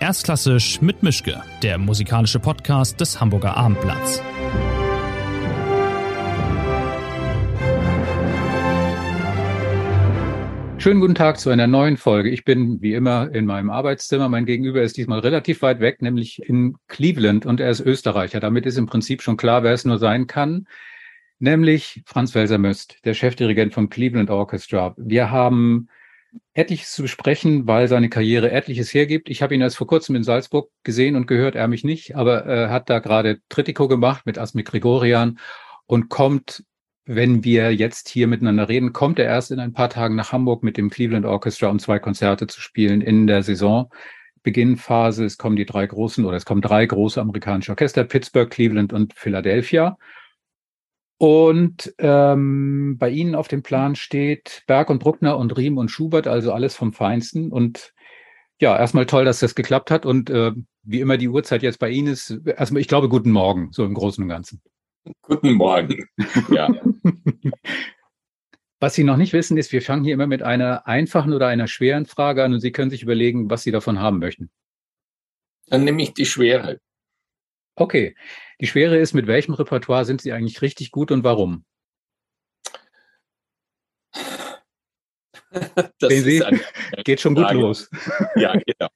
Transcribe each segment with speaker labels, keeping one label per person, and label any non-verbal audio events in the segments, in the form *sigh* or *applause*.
Speaker 1: Erstklassisch mit Mischke, der musikalische Podcast des Hamburger Abendblatts.
Speaker 2: Schönen guten Tag zu einer neuen Folge. Ich bin wie immer in meinem Arbeitszimmer. Mein Gegenüber ist diesmal relativ weit weg, nämlich in Cleveland und er ist Österreicher. Damit ist im Prinzip schon klar, wer es nur sein kann, nämlich Franz Welser-Möst, der Chefdirigent vom Cleveland Orchestra. Wir haben etliches zu besprechen, weil seine Karriere etliches hergibt. Ich habe ihn erst vor kurzem in Salzburg gesehen und gehört, er mich nicht, aber er äh, hat da gerade Trittico gemacht mit Asmik Gregorian und kommt, wenn wir jetzt hier miteinander reden, kommt er erst in ein paar Tagen nach Hamburg mit dem Cleveland Orchestra, um zwei Konzerte zu spielen in der Saison. Beginnphase, es kommen die drei großen oder es kommen drei große amerikanische Orchester, Pittsburgh, Cleveland und Philadelphia. Und ähm, bei Ihnen auf dem Plan steht Berg und Bruckner und Riem und Schubert, also alles vom Feinsten. Und ja, erstmal toll, dass das geklappt hat. Und äh, wie immer die Uhrzeit jetzt bei Ihnen ist, erstmal, ich glaube, guten Morgen, so im Großen und Ganzen.
Speaker 3: Guten Morgen. *laughs* Ja.
Speaker 2: Was Sie noch nicht wissen, ist, wir fangen hier immer mit einer einfachen oder einer schweren Frage an und Sie können sich überlegen, was Sie davon haben möchten.
Speaker 3: Dann nehme ich die schwere.
Speaker 2: Okay. Die Schwere ist, mit welchem Repertoire sind Sie eigentlich richtig gut und warum? *laughs*
Speaker 3: das Sie, *laughs*
Speaker 2: geht schon gut los.
Speaker 3: Ja, genau.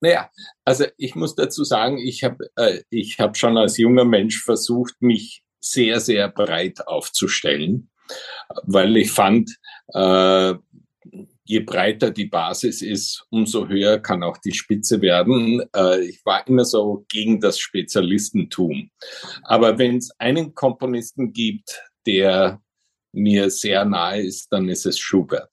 Speaker 3: Naja, also ich muss dazu sagen, ich habe äh, ich hab schon als junger Mensch versucht, mich sehr, sehr breit aufzustellen, weil ich fand, äh, je breiter die Basis ist, umso höher kann auch die Spitze werden. Äh, ich war immer so gegen das Spezialistentum. Aber wenn es einen Komponisten gibt, der mir sehr nahe ist, dann ist es Schubert.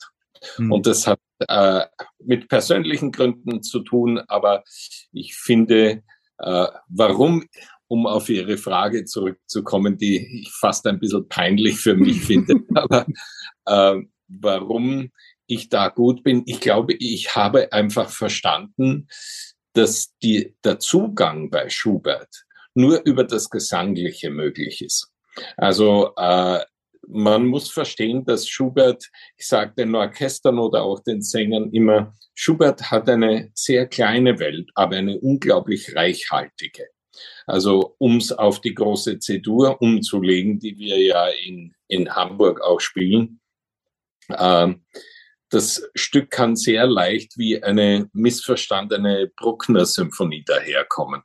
Speaker 3: Hm. Und das hat äh, mit persönlichen Gründen zu tun, aber ich finde, äh, warum, um auf Ihre Frage zurückzukommen, die ich fast ein bisschen peinlich für mich finde, *laughs* aber äh, warum ich da gut bin. Ich glaube, ich habe einfach verstanden, dass die, der Zugang bei Schubert nur über das Gesangliche möglich ist. Also äh, man muss verstehen, dass Schubert, ich sage den Orchestern oder auch den Sängern immer, Schubert hat eine sehr kleine Welt, aber eine unglaublich reichhaltige. Also um es auf die große C-Dur umzulegen, die wir ja in, in Hamburg auch spielen, äh, das Stück kann sehr leicht wie eine missverstandene Bruckner-Symphonie daherkommen.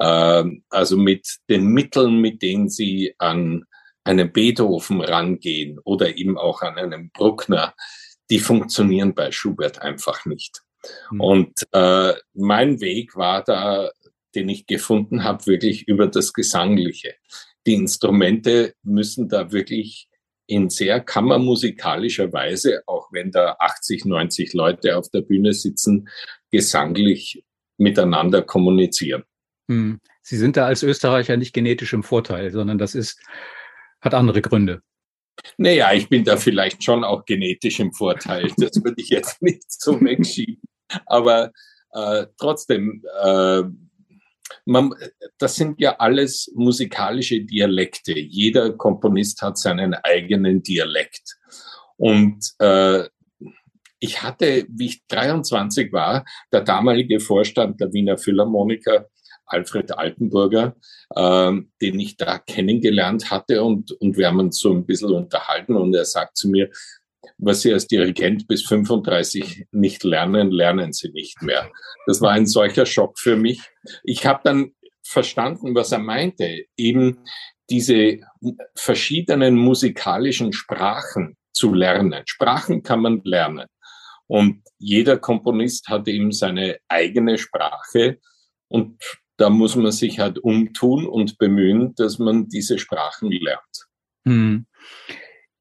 Speaker 3: Ähm, also mit den Mitteln, mit denen sie an einen Beethoven rangehen oder eben auch an einen Bruckner, die funktionieren bei Schubert einfach nicht. Mhm. Und äh, mein Weg war da, den ich gefunden habe, wirklich über das Gesangliche. Die Instrumente müssen da wirklich in sehr kammermusikalischer Weise, auch wenn da 80, 90 Leute auf der Bühne sitzen, gesanglich miteinander kommunizieren.
Speaker 2: Hm. Sie sind da als Österreicher nicht genetisch im Vorteil, sondern das ist, hat andere Gründe.
Speaker 3: Naja, ich bin da vielleicht schon auch genetisch im Vorteil. Das würde ich jetzt *laughs* nicht so wegschieben. Aber äh, trotzdem, äh, man, das sind ja alles musikalische Dialekte. Jeder Komponist hat seinen eigenen Dialekt. Und äh, ich hatte, wie ich 23 war, der damalige Vorstand der Wiener Philharmoniker, Alfred Altenburger, äh, den ich da kennengelernt hatte und, und wir haben uns so ein bisschen unterhalten und er sagt zu mir, was Sie als Dirigent bis 35 nicht lernen, lernen Sie nicht mehr. Das war ein solcher Schock für mich. Ich habe dann verstanden, was er meinte, eben diese verschiedenen musikalischen Sprachen zu lernen. Sprachen kann man lernen. Und jeder Komponist hat eben seine eigene Sprache und da muss man sich halt umtun und bemühen, dass man diese Sprachen lernt. Hm.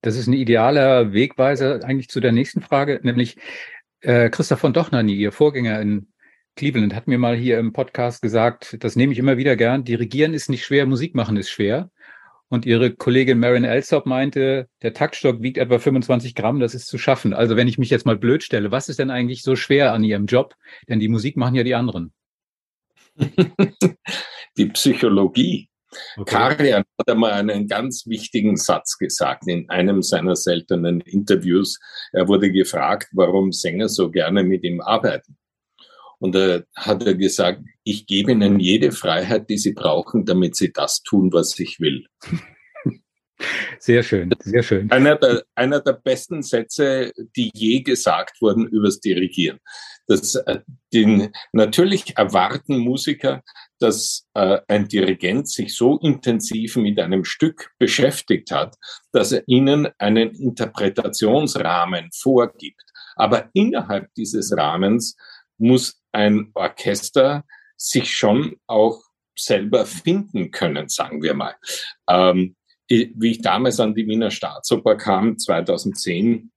Speaker 2: Das ist ein idealer Wegweiser eigentlich zu der nächsten Frage, nämlich äh, Christoph von Dochnani, Ihr Vorgänger in Cleveland, hat mir mal hier im Podcast gesagt, das nehme ich immer wieder gern, dirigieren ist nicht schwer, Musik machen ist schwer. Und ihre Kollegin Marin Elsop meinte, der Taktstock wiegt etwa 25 Gramm, das ist zu schaffen. Also wenn ich mich jetzt mal blöd stelle, was ist denn eigentlich so schwer an ihrem Job? Denn die Musik machen ja die anderen. *laughs*
Speaker 3: die Psychologie. Okay. Karian hat einmal einen ganz wichtigen Satz gesagt in einem seiner seltenen Interviews. Er wurde gefragt, warum Sänger so gerne mit ihm arbeiten. Und da hat er gesagt, ich gebe ihnen jede Freiheit, die sie brauchen, damit sie das tun, was ich will.
Speaker 2: Sehr schön, sehr schön.
Speaker 3: Einer der, einer der besten Sätze, die je gesagt wurden übers Dirigieren. Das, äh, den, natürlich erwarten Musiker, dass äh, ein Dirigent sich so intensiv mit einem Stück beschäftigt hat, dass er ihnen einen Interpretationsrahmen vorgibt. Aber innerhalb dieses Rahmens muss ein Orchester sich schon auch selber finden können, sagen wir mal. Ähm, wie ich damals an die Wiener Staatsoper kam, 2010,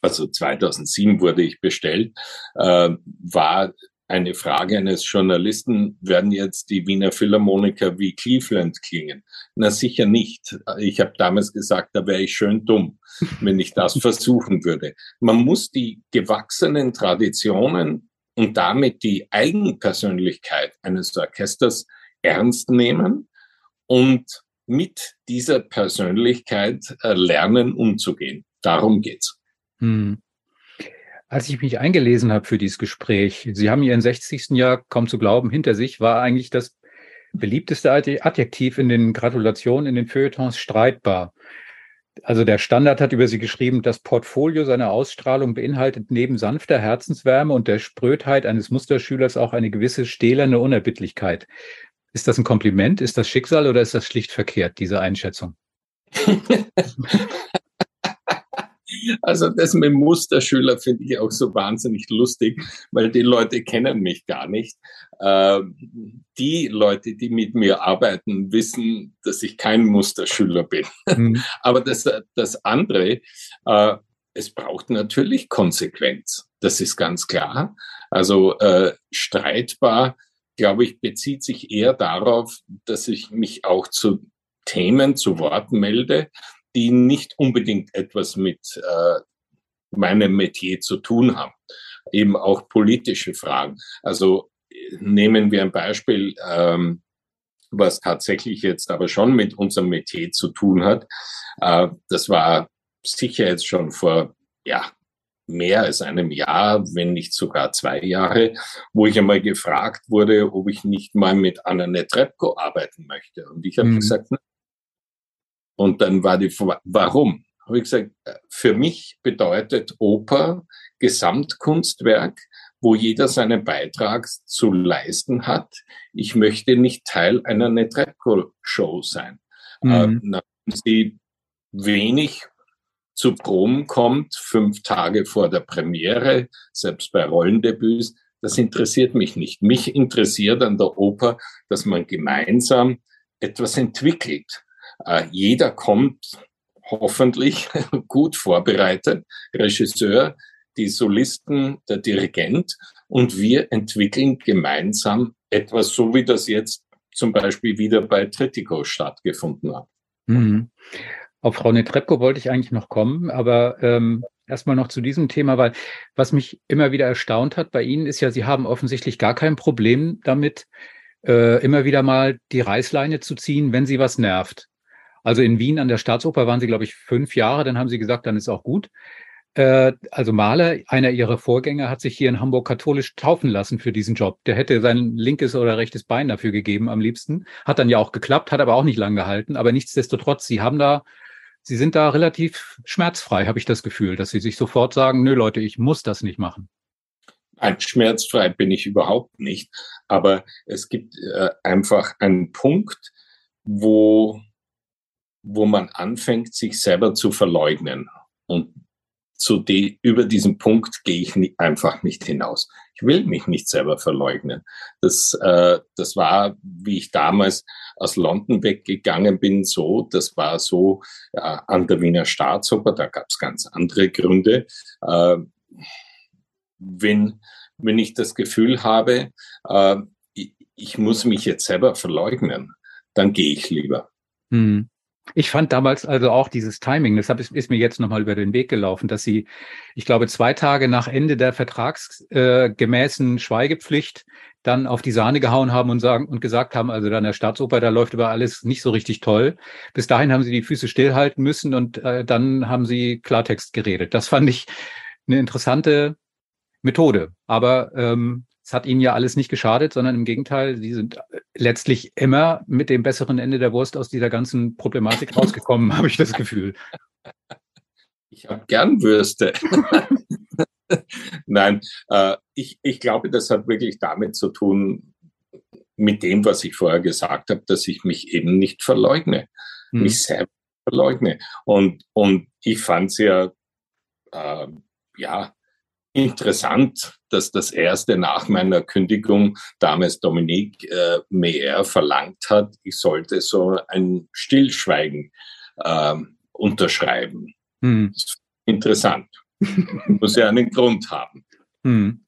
Speaker 3: also 2007 wurde ich bestellt, äh, war eine Frage eines Journalisten, werden jetzt die Wiener Philharmoniker wie Cleveland klingen? Na sicher nicht. Ich habe damals gesagt, da wäre ich schön dumm, *laughs* wenn ich das versuchen würde. Man muss die gewachsenen Traditionen und damit die Eigenpersönlichkeit eines Orchesters ernst nehmen und mit dieser Persönlichkeit äh, lernen umzugehen. Darum geht's. Hm.
Speaker 2: Als ich mich eingelesen habe für dieses Gespräch, Sie haben Ihren 60. Jahr kaum zu glauben hinter sich, war eigentlich das beliebteste Adjektiv in den Gratulationen in den Feuilletons streitbar. Also der Standard hat über Sie geschrieben, das Portfolio seiner Ausstrahlung beinhaltet neben sanfter Herzenswärme und der Sprödheit eines Musterschülers auch eine gewisse stählerne Unerbittlichkeit. Ist das ein Kompliment? Ist das Schicksal oder ist das schlicht verkehrt, diese Einschätzung? *laughs*
Speaker 3: Also das mit Musterschüler finde ich auch so wahnsinnig lustig, weil die Leute kennen mich gar nicht. Ähm, die Leute, die mit mir arbeiten, wissen, dass ich kein Musterschüler bin. Mhm. *laughs* Aber das, das andere, äh, es braucht natürlich Konsequenz. Das ist ganz klar. Also äh, streitbar glaube ich, bezieht sich eher darauf, dass ich mich auch zu Themen zu Wort melde, die nicht unbedingt etwas mit äh, meinem Metier zu tun haben. Eben auch politische Fragen. Also nehmen wir ein Beispiel, ähm, was tatsächlich jetzt aber schon mit unserem Metier zu tun hat. Äh, das war sicher jetzt schon vor ja, mehr als einem Jahr, wenn nicht sogar zwei Jahre, wo ich einmal gefragt wurde, ob ich nicht mal mit Anna Netrebko arbeiten möchte. Und ich habe mhm. gesagt, nein. Und dann war die, warum? Habe ich gesagt, für mich bedeutet Oper Gesamtkunstwerk, wo jeder seinen Beitrag zu leisten hat. Ich möchte nicht Teil einer Netrebko-Show sein. Mhm. Äh, nachdem sie wenig zu Proben kommt, fünf Tage vor der Premiere, selbst bei Rollendebüts, das interessiert mich nicht. Mich interessiert an der Oper, dass man gemeinsam etwas entwickelt. Äh, jeder kommt hoffentlich *laughs* gut vorbereitet, Regisseur, die Solisten, der Dirigent, und wir entwickeln gemeinsam etwas, so wie das jetzt zum Beispiel wieder bei Trittico stattgefunden hat. Mhm.
Speaker 2: Auf Frau Netrebko wollte ich eigentlich noch kommen, aber ähm, erstmal noch zu diesem Thema, weil was mich immer wieder erstaunt hat bei Ihnen ist ja, Sie haben offensichtlich gar kein Problem damit, äh, immer wieder mal die Reißleine zu ziehen, wenn Sie was nervt. Also in Wien an der Staatsoper waren Sie, glaube ich, fünf Jahre, dann haben Sie gesagt, dann ist auch gut. Äh, also Mahler, einer Ihrer Vorgänger, hat sich hier in Hamburg katholisch taufen lassen für diesen Job. Der hätte sein linkes oder rechtes Bein dafür gegeben am liebsten. Hat dann ja auch geklappt, hat aber auch nicht lang gehalten. Aber nichtsdestotrotz, Sie haben da Sie sind da relativ schmerzfrei, habe ich das Gefühl, dass Sie sich sofort sagen, nö Leute, ich muss das nicht machen.
Speaker 3: Ein schmerzfrei bin ich überhaupt nicht. Aber es gibt äh, einfach einen Punkt, wo, wo man anfängt, sich selber zu verleugnen. Und zu die, über diesen Punkt gehe ich nie, einfach nicht hinaus. Ich will mich nicht selber verleugnen. Das, äh, das war, wie ich damals aus London weggegangen bin, so. Das war so äh, an der Wiener Staatsoper. Da gab es ganz andere Gründe. Äh, wenn, wenn ich das Gefühl habe, äh, ich, ich muss mich jetzt selber verleugnen, dann gehe ich lieber. Hm.
Speaker 2: Ich fand damals also auch dieses Timing, deshalb ist, ist mir jetzt nochmal über den Weg gelaufen, dass sie, ich glaube, zwei Tage nach Ende der vertragsgemäßen äh, Schweigepflicht dann auf die Sahne gehauen haben und sagen und gesagt haben, also dann der Staatsoper, da läuft über alles nicht so richtig toll. Bis dahin haben sie die Füße stillhalten müssen und äh, dann haben sie Klartext geredet. Das fand ich eine interessante Methode. Aber ähm, es hat ihnen ja alles nicht geschadet, sondern im Gegenteil, sie sind letztlich immer mit dem besseren Ende der Wurst aus dieser ganzen Problematik rausgekommen, *laughs* habe ich das Gefühl.
Speaker 3: Ich habe gern Würste. *laughs* Nein, äh, ich, ich glaube, das hat wirklich damit zu tun, mit dem, was ich vorher gesagt habe, dass ich mich eben nicht verleugne, hm. mich selbst verleugne. Und, und ich fand es ja, äh, ja, interessant, dass das erste nach meiner Kündigung damals Dominique äh, Meyer verlangt hat, ich sollte so ein Stillschweigen äh, unterschreiben. Hm. Interessant. *laughs* Muss ja einen Grund haben.
Speaker 2: Hm.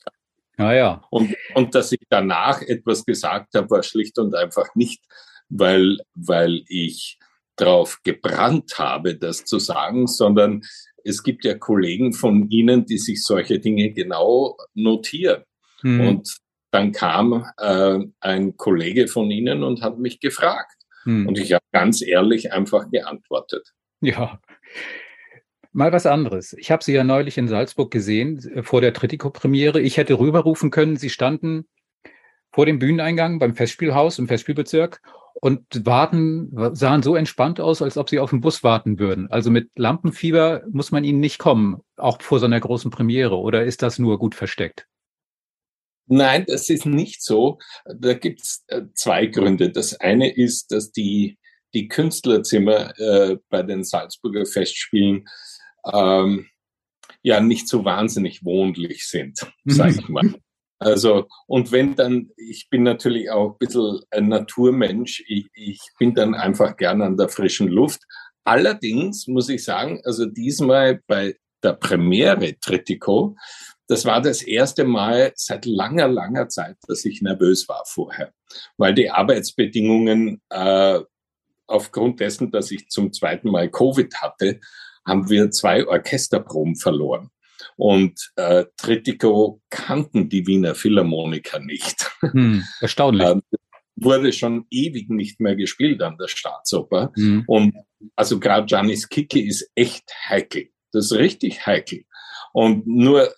Speaker 2: Ah, ja.
Speaker 3: Und, und dass ich danach etwas gesagt habe, war schlicht und einfach nicht, weil, weil ich darauf gebrannt habe, das zu sagen, sondern es gibt ja Kollegen von Ihnen, die sich solche Dinge genau notieren. Hm. Und dann kam äh, ein Kollege von Ihnen und hat mich gefragt. Hm. Und ich habe ganz ehrlich einfach geantwortet.
Speaker 2: Ja. Mal was anderes. Ich habe Sie ja neulich in Salzburg gesehen, äh, vor der Tritiko-Premiere. Ich hätte rüberrufen können, Sie standen vor dem Bühneneingang beim Festspielhaus im Festspielbezirk und warten, sahen so entspannt aus, als ob sie auf den Bus warten würden. Also mit Lampenfieber muss man ihnen nicht kommen, auch vor so einer großen Premiere, oder ist das nur gut versteckt?
Speaker 3: Nein, das ist nicht so. Da gibt es äh, zwei Gründe. Das eine ist, dass die, die Künstlerzimmer äh, bei den Salzburger Festspielen ähm, ja nicht so wahnsinnig wohnlich sind, sage ich mal. Also, und wenn dann, ich bin natürlich auch ein bisschen ein Naturmensch, ich, ich bin dann einfach gern an der frischen Luft. Allerdings muss ich sagen, also diesmal bei der Premiere Trittico, das war das erste Mal seit langer, langer Zeit, dass ich nervös war vorher, weil die Arbeitsbedingungen äh, aufgrund dessen, dass ich zum zweiten Mal Covid hatte, haben wir zwei Orchesterproben verloren. Und äh, Trittico kannten die Wiener Philharmoniker nicht.
Speaker 2: Hm, erstaunlich. ähm,
Speaker 3: wurde schon ewig nicht mehr gespielt an der Staatsoper. Hm. Und also gerade Giannis Kiki ist echt heikel. Das ist richtig heikel. Und nur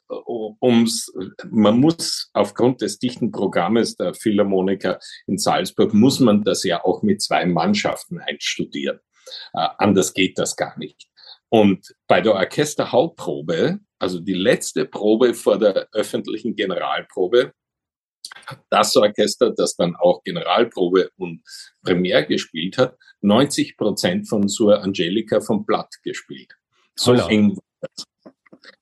Speaker 3: ums, man muss aufgrund des dichten Programmes der Philharmoniker in Salzburg, muss man das ja auch mit zwei Mannschaften einstudieren. Äh, anders geht das gar nicht. Und bei der Orchesterhauptprobe also die letzte Probe vor der öffentlichen Generalprobe, das Orchester, das dann auch Generalprobe und Premiere gespielt hat, 90 Prozent von Sur Angelica vom Blatt gespielt. So Holla. eng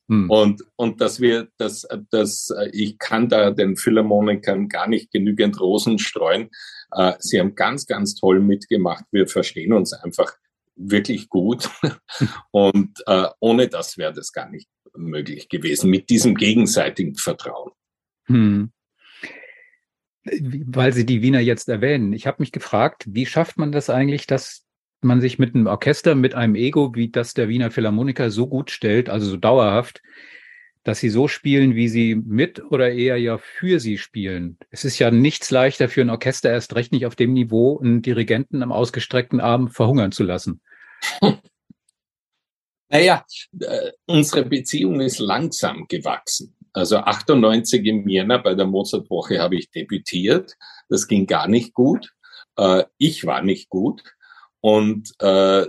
Speaker 3: hm. Und, und dass wir, dass, dass ich kann da den Philharmonikern gar nicht genügend Rosen streuen. Äh, sie haben ganz, ganz toll mitgemacht. Wir verstehen uns einfach wirklich gut. *laughs* Und äh, ohne das wäre das gar nicht möglich gewesen, mit diesem gegenseitigen Vertrauen. Hm.
Speaker 2: Weil Sie die Wiener jetzt erwähnen. Ich habe mich gefragt, wie schafft man das eigentlich, dass man sich mit einem Orchester, mit einem Ego, wie das der Wiener Philharmoniker so gut stellt, also so dauerhaft, dass sie so spielen, wie sie mit oder eher ja für sie spielen. Es ist ja nichts leichter für ein Orchester, erst recht nicht auf dem Niveau, einen Dirigenten am ausgestreckten Arm verhungern zu lassen. *laughs*
Speaker 3: Naja, äh, unsere Beziehung ist langsam gewachsen. Also 98 im Jänner bei der Mozartwoche habe ich debütiert. Das ging gar nicht gut. Äh, ich war nicht gut. Und äh,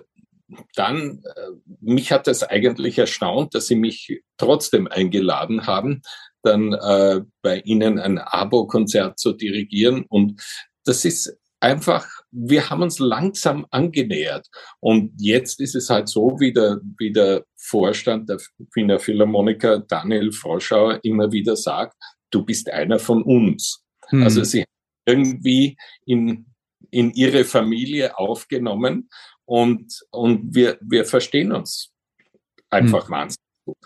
Speaker 3: dann, äh, mich hat das eigentlich erstaunt, dass sie mich trotzdem eingeladen haben, dann äh, bei ihnen ein Abo-Konzert zu dirigieren. Und das ist einfach, wir haben uns langsam angenähert. Und jetzt ist es halt so, wie der, wie der Vorstand der Wiener Philharmoniker Daniel Froschauer immer wieder sagt, du bist einer von uns. Hm. Also sie irgendwie in, in ihre Familie aufgenommen und, und wir, wir verstehen uns einfach hm. wahnsinnig gut.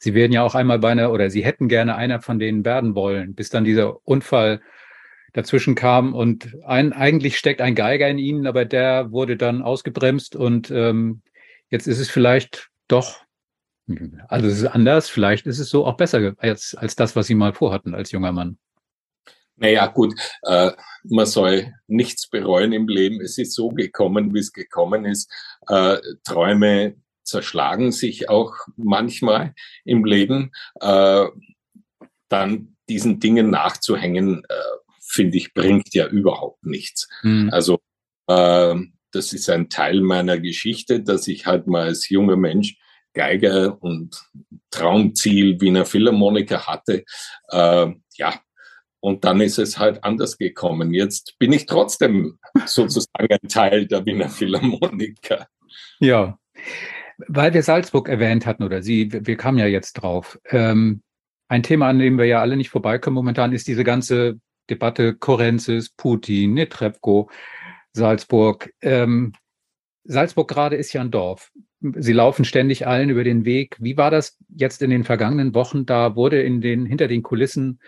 Speaker 2: Sie werden ja auch einmal bei einer, oder Sie hätten gerne einer von denen werden wollen, bis dann dieser Unfall dazwischen kam und ein, eigentlich steckt ein Geiger in ihnen, aber der wurde dann ausgebremst und ähm, jetzt ist es vielleicht doch, also es ist anders, vielleicht ist es so auch besser als, als das, was sie mal vorhatten als junger Mann.
Speaker 3: Naja, gut, äh, man soll nichts bereuen im Leben. Es ist so gekommen, wie es gekommen ist. Äh, Träume zerschlagen sich auch manchmal im Leben. Äh, dann diesen Dingen nachzuhängen, äh, finde ich, bringt ja überhaupt nichts. Mhm. Also äh, das ist ein Teil meiner Geschichte, dass ich halt mal als junger Mensch Geiger und Traumziel Wiener Philharmoniker hatte. Äh, ja, und dann ist es halt anders gekommen. Jetzt bin ich trotzdem *laughs* sozusagen ein Teil der Wiener Philharmoniker.
Speaker 2: Ja, weil wir Salzburg erwähnt hatten oder Sie, wir kamen ja jetzt drauf. Ähm, ein Thema, an dem wir ja alle nicht vorbeikommen momentan, ist diese ganze Debatte Korenzis, Putin, Netrebko, Salzburg. Ähm, Salzburg gerade ist ja ein Dorf. Sie laufen ständig allen über den Weg. Wie war das jetzt in den vergangenen Wochen? Da wurde in den, hinter den Kulissen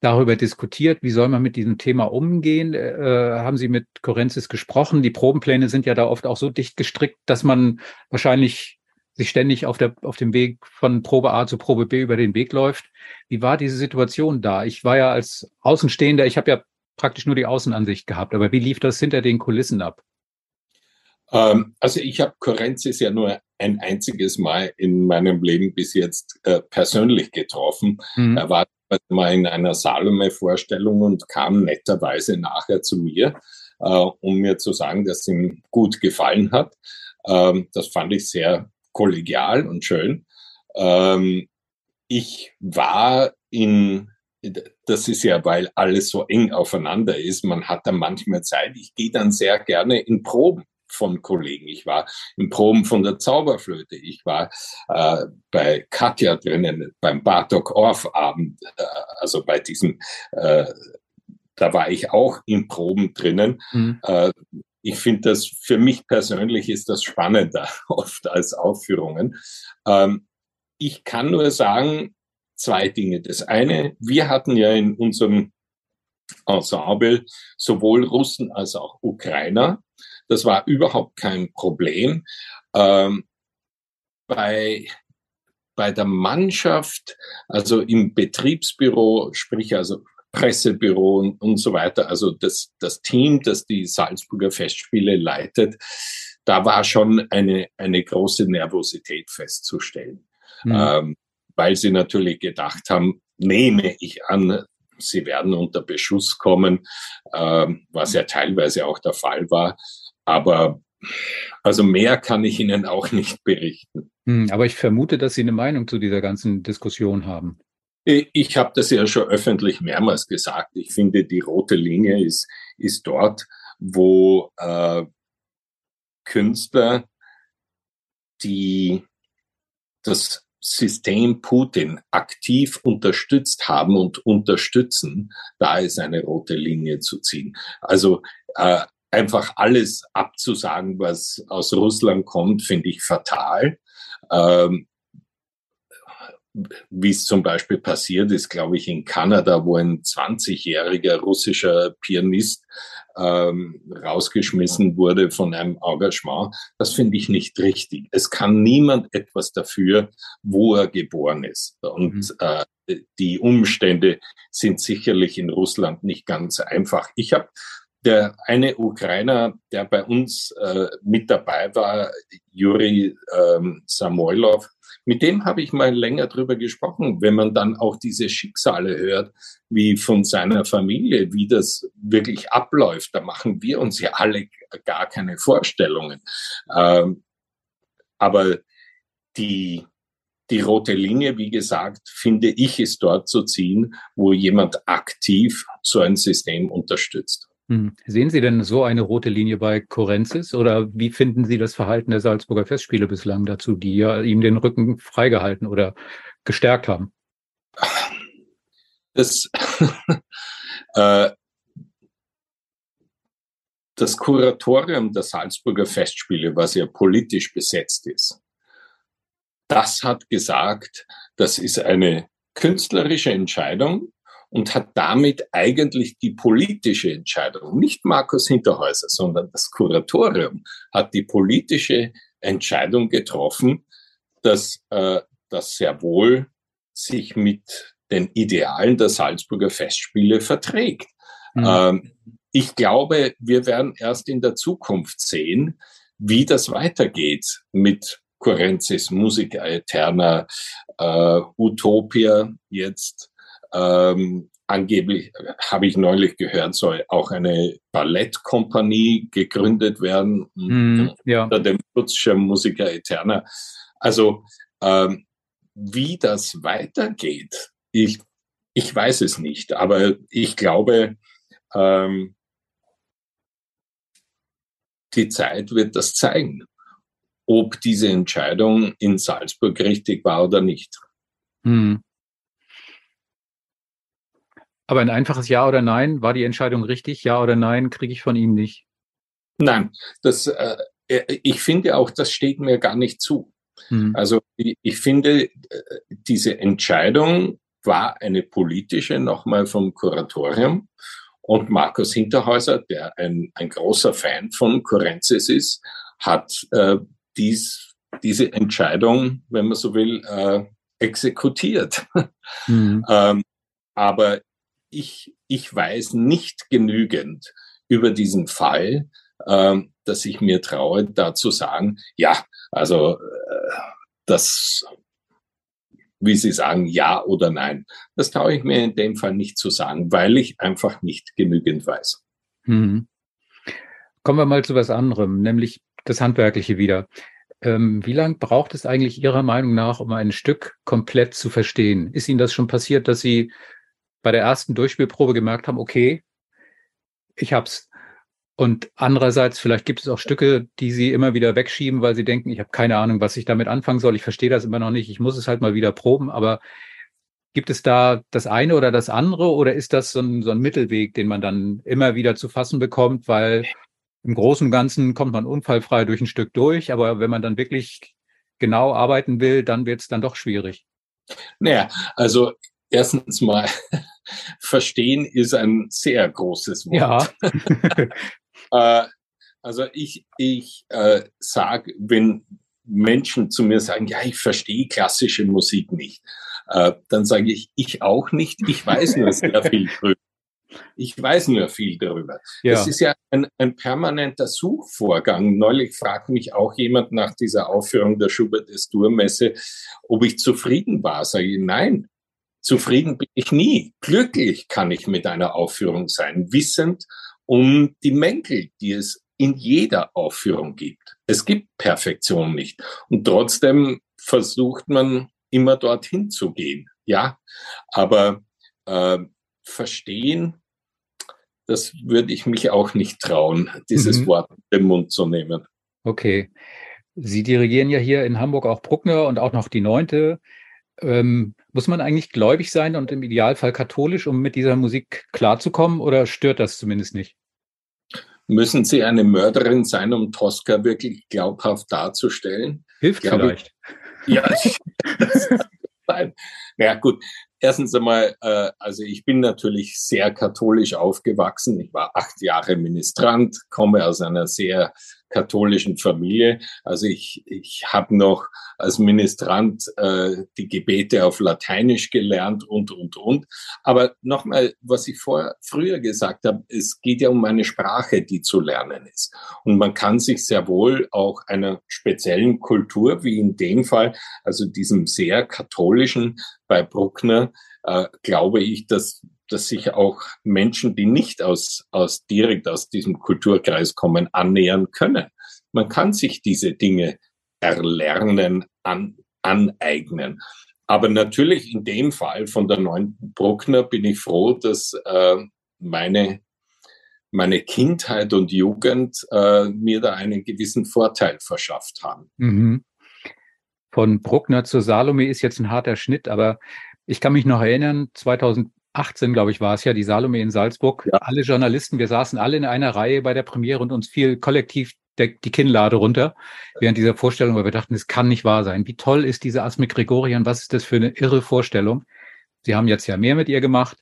Speaker 2: darüber diskutiert, wie soll man mit diesem Thema umgehen. Äh, haben Sie mit Korenzis gesprochen? Die Probenpläne sind ja da oft auch so dicht gestrickt, dass man wahrscheinlich sich ständig auf, der, auf dem Weg von Probe A zu Probe B über den Weg läuft. Wie war diese Situation da? Ich war ja als Außenstehender, ich habe ja praktisch nur die Außenansicht gehabt, aber wie lief das hinter den Kulissen ab?
Speaker 3: Ähm, also ich habe Korenzis ja nur ein einziges Mal in meinem Leben bis jetzt äh, persönlich getroffen. Mhm. Er war mal in einer Salome-Vorstellung und kam netterweise nachher zu mir, äh, um mir zu sagen, dass ihm gut gefallen hat. Ähm, das fand ich sehr kollegial und schön. Ähm, ich war in das ist ja, weil alles so eng aufeinander ist, man hat dann manchmal Zeit. Ich gehe dann sehr gerne in Proben von Kollegen. Ich war in Proben von der Zauberflöte. Ich war äh, bei Katja drinnen, beim Bartok Orff Abend, äh, also bei diesem, äh, da war ich auch in Proben drinnen. Mhm. Ich finde das, für mich persönlich ist das spannender *laughs* oft als Aufführungen. Ähm, ich kann nur sagen, zwei Dinge. Das eine, wir hatten ja in unserem Ensemble sowohl Russen als auch Ukrainer. Das war überhaupt kein Problem. Ähm, bei, bei der Mannschaft, also im Betriebsbüro, sprich also Pressebüro und, und so weiter, also das, das Team, das die Salzburger Festspiele leitet, da war schon eine, eine große Nervosität festzustellen. Mhm. Ähm, weil sie natürlich gedacht haben, nehme ich an, sie werden unter Beschuss kommen, ähm, was ja teilweise auch der Fall war. Aber also mehr kann ich Ihnen auch nicht berichten.
Speaker 2: Hm, aber ich vermute, dass Sie eine Meinung zu dieser ganzen Diskussion haben.
Speaker 3: Ich habe das ja schon öffentlich mehrmals gesagt. Ich finde, die rote Linie ist, ist dort, wo äh, Künstler, die das System Putin aktiv unterstützt haben und unterstützen, da ist eine rote Linie zu ziehen. Also äh, einfach alles abzusagen, was aus Russland kommt, finde ich fatal. Ähm, wie es zum Beispiel passiert ist, glaube ich, in Kanada, wo ein 20-jähriger russischer Pianist ähm, rausgeschmissen wurde von einem Engagement. Das finde ich nicht richtig. Es kann niemand etwas dafür, wo er geboren ist. Und mhm. äh, die Umstände sind sicherlich in Russland nicht ganz einfach. Ich habe der eine Ukrainer, der bei uns äh, mit dabei war, Juri ähm, Samoilov, mit dem habe ich mal länger drüber gesprochen, wenn man dann auch diese Schicksale hört, wie von seiner Familie, wie das wirklich abläuft. Da machen wir uns ja alle gar keine Vorstellungen. Ähm, aber die, die rote Linie, wie gesagt, finde ich, ist dort zu ziehen, wo jemand aktiv so ein System unterstützt.
Speaker 2: Hm. Sehen Sie denn so eine rote Linie bei Korenzis oder wie finden Sie das Verhalten der Salzburger Festspiele bislang dazu, die ja ihm den Rücken freigehalten oder gestärkt haben?
Speaker 3: Das, *laughs* äh, das Kuratorium der Salzburger Festspiele, was ja politisch besetzt ist, das hat gesagt, das ist eine künstlerische Entscheidung, und hat damit eigentlich die politische Entscheidung, nicht Markus Hinterhäuser, sondern das Kuratorium hat die politische Entscheidung getroffen, dass äh, das sehr wohl sich mit den Idealen der Salzburger Festspiele verträgt. Mhm. Ähm, ich glaube, wir werden erst in der Zukunft sehen, wie das weitergeht mit Kurenzis Musica Eterna, äh, Utopia jetzt ähm, angeblich, habe ich neulich gehört, soll auch eine Ballettkompanie gegründet werden mm, ja. unter dem Schutzschirm Musiker Eterna. Also ähm, wie das weitergeht, ich, ich weiß es nicht, aber ich glaube, ähm, die Zeit wird das zeigen, ob diese Entscheidung in Salzburg richtig war oder nicht. Hm.
Speaker 2: Aber ein einfaches Ja oder Nein, war die Entscheidung richtig? Ja oder Nein, kriege ich von ihm nicht.
Speaker 3: Nein, das, äh, äh, ich finde auch, das steht mir gar nicht zu. Mhm. Also ich, finde, äh, diese Entscheidung war eine politische, nochmal vom Kuratorium. Und Markus Hinterhäuser, der ein, ein großer Fan von Kurenzis ist, hat äh, dies, diese Entscheidung, wenn man so will, äh, exekutiert. Mhm. *laughs* ähm, aber ich, ich weiß nicht genügend über diesen Fall, ähm, dass ich mir traue, da zu sagen, ja, also äh, das, wie Sie sagen, ja oder nein. Das traue ich mir in dem Fall nicht zu sagen, weil ich einfach nicht genügend weiß. Hm.
Speaker 2: Kommen wir mal zu was anderem, nämlich das Handwerkliche wieder. Ähm, wie lange braucht es eigentlich Ihrer Meinung nach, um ein Stück komplett zu verstehen? Ist Ihnen das schon passiert, dass Sie bei der ersten Durchspielprobe gemerkt haben, okay, ich hab's. Und andererseits, vielleicht gibt es auch Stücke, die sie immer wieder wegschieben, weil sie denken, ich habe keine Ahnung, was ich damit anfangen soll. Ich verstehe das immer noch nicht. Ich muss es halt mal wieder proben. Aber gibt es da das eine oder das andere oder ist das so ein, so ein Mittelweg, den man dann immer wieder zu fassen bekommt? Weil im Großen und Ganzen kommt man unfallfrei durch ein Stück durch. Aber wenn man dann wirklich genau arbeiten will, dann wird es dann doch schwierig.
Speaker 3: Naja, also erstens mal verstehen ist ein sehr großes Wort. Ja. *laughs* äh, also ich, ich äh, sage, wenn Menschen zu mir sagen, ja, ich verstehe klassische Musik nicht, äh, dann sage ich, ich auch nicht, ich weiß nur sehr *laughs* viel drüber. Ich weiß nur viel darüber. Ja. Es ist ja ein, ein permanenter Suchvorgang. Neulich fragt mich auch jemand nach dieser Aufführung der Schubert des Durmesse, ob ich zufrieden war. Sage ich, nein, Zufrieden bin ich nie. Glücklich kann ich mit einer Aufführung sein, wissend um die Mängel, die es in jeder Aufführung gibt. Es gibt Perfektion nicht. Und trotzdem versucht man immer dorthin zu gehen. Ja, aber äh, verstehen, das würde ich mich auch nicht trauen, dieses mhm. Wort in den Mund zu nehmen.
Speaker 2: Okay. Sie dirigieren ja hier in Hamburg auch Bruckner und auch noch die neunte. Ähm, muss man eigentlich gläubig sein und im Idealfall katholisch, um mit dieser Musik klarzukommen oder stört das zumindest nicht?
Speaker 3: Müssen Sie eine Mörderin sein, um Tosca wirklich glaubhaft darzustellen?
Speaker 2: Hilft Glaube vielleicht.
Speaker 3: Ich, ja, *laughs* nein. Ja, gut. Erstens einmal, äh, also ich bin natürlich sehr katholisch aufgewachsen. Ich war acht Jahre Ministrant, komme aus einer sehr katholischen Familie. Also ich, ich habe noch als Ministrant äh, die Gebete auf Lateinisch gelernt und, und, und. Aber nochmal, was ich vor, früher gesagt habe, es geht ja um eine Sprache, die zu lernen ist. Und man kann sich sehr wohl auch einer speziellen Kultur, wie in dem Fall, also diesem sehr katholischen bei Bruckner, äh, glaube ich, dass dass sich auch Menschen, die nicht aus, aus direkt aus diesem Kulturkreis kommen, annähern können. Man kann sich diese Dinge erlernen, an, aneignen. Aber natürlich in dem Fall von der neunten Bruckner bin ich froh, dass äh, meine, meine Kindheit und Jugend äh, mir da einen gewissen Vorteil verschafft haben. Mhm.
Speaker 2: Von Bruckner zu Salome ist jetzt ein harter Schnitt, aber ich kann mich noch erinnern, 2000, 18, glaube ich, war es ja, die Salome in Salzburg. Ja. Alle Journalisten, wir saßen alle in einer Reihe bei der Premiere und uns fiel kollektiv der, die Kinnlade runter während dieser Vorstellung, weil wir dachten, es kann nicht wahr sein. Wie toll ist diese Asmik Gregorian? Was ist das für eine irre Vorstellung? Sie haben jetzt ja mehr mit ihr gemacht,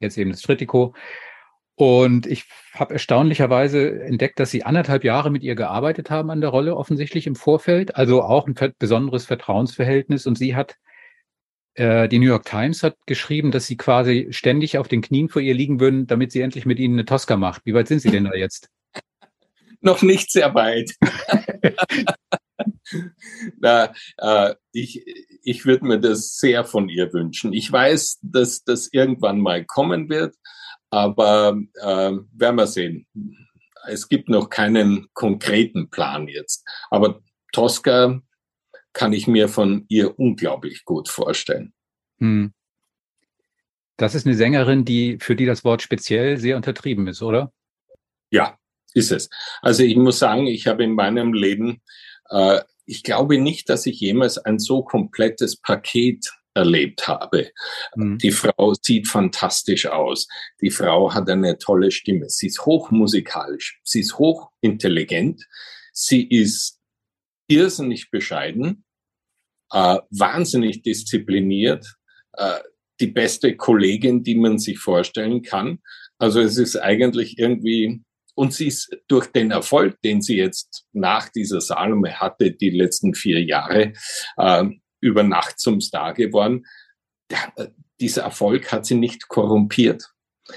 Speaker 2: jetzt eben das Tritiko. Und ich habe erstaunlicherweise entdeckt, dass sie anderthalb Jahre mit ihr gearbeitet haben an der Rolle, offensichtlich im Vorfeld. Also auch ein besonderes Vertrauensverhältnis. Und sie hat die New York Times hat geschrieben, dass sie quasi ständig auf den Knien vor ihr liegen würden, damit sie endlich mit ihnen eine Tosca macht. Wie weit sind Sie denn da jetzt? *laughs*
Speaker 3: Noch nicht sehr weit. *laughs* *laughs* Na, äh, ich, ich würde mir das sehr von ihr wünschen. Ich weiß, dass das irgendwann mal kommen wird, aber äh, werden wir sehen. Es gibt noch keinen konkreten Plan jetzt. Aber Tosca kann ich mir von ihr unglaublich gut vorstellen. Hm.
Speaker 2: Das ist eine Sängerin, die, für die das Wort speziell sehr untertrieben ist, oder?
Speaker 3: Ja, ist es. Also ich muss sagen, ich habe in meinem Leben, äh, ich glaube nicht, dass ich jemals ein so komplettes Paket erlebt habe. Mhm. Die Frau sieht fantastisch aus. Die Frau hat eine tolle Stimme. Sie ist hochmusikalisch. Sie ist hochintelligent. Sie ist irrsinnig bescheiden, äh, wahnsinnig diszipliniert, äh, die beste Kollegin, die man sich vorstellen kann. Also es ist eigentlich irgendwie und sie ist durch den Erfolg, den sie jetzt nach dieser Salome hatte, die letzten vier Jahre, äh, über Nacht zum Star geworden. Der, äh, dieser Erfolg hat sie nicht korrumpiert.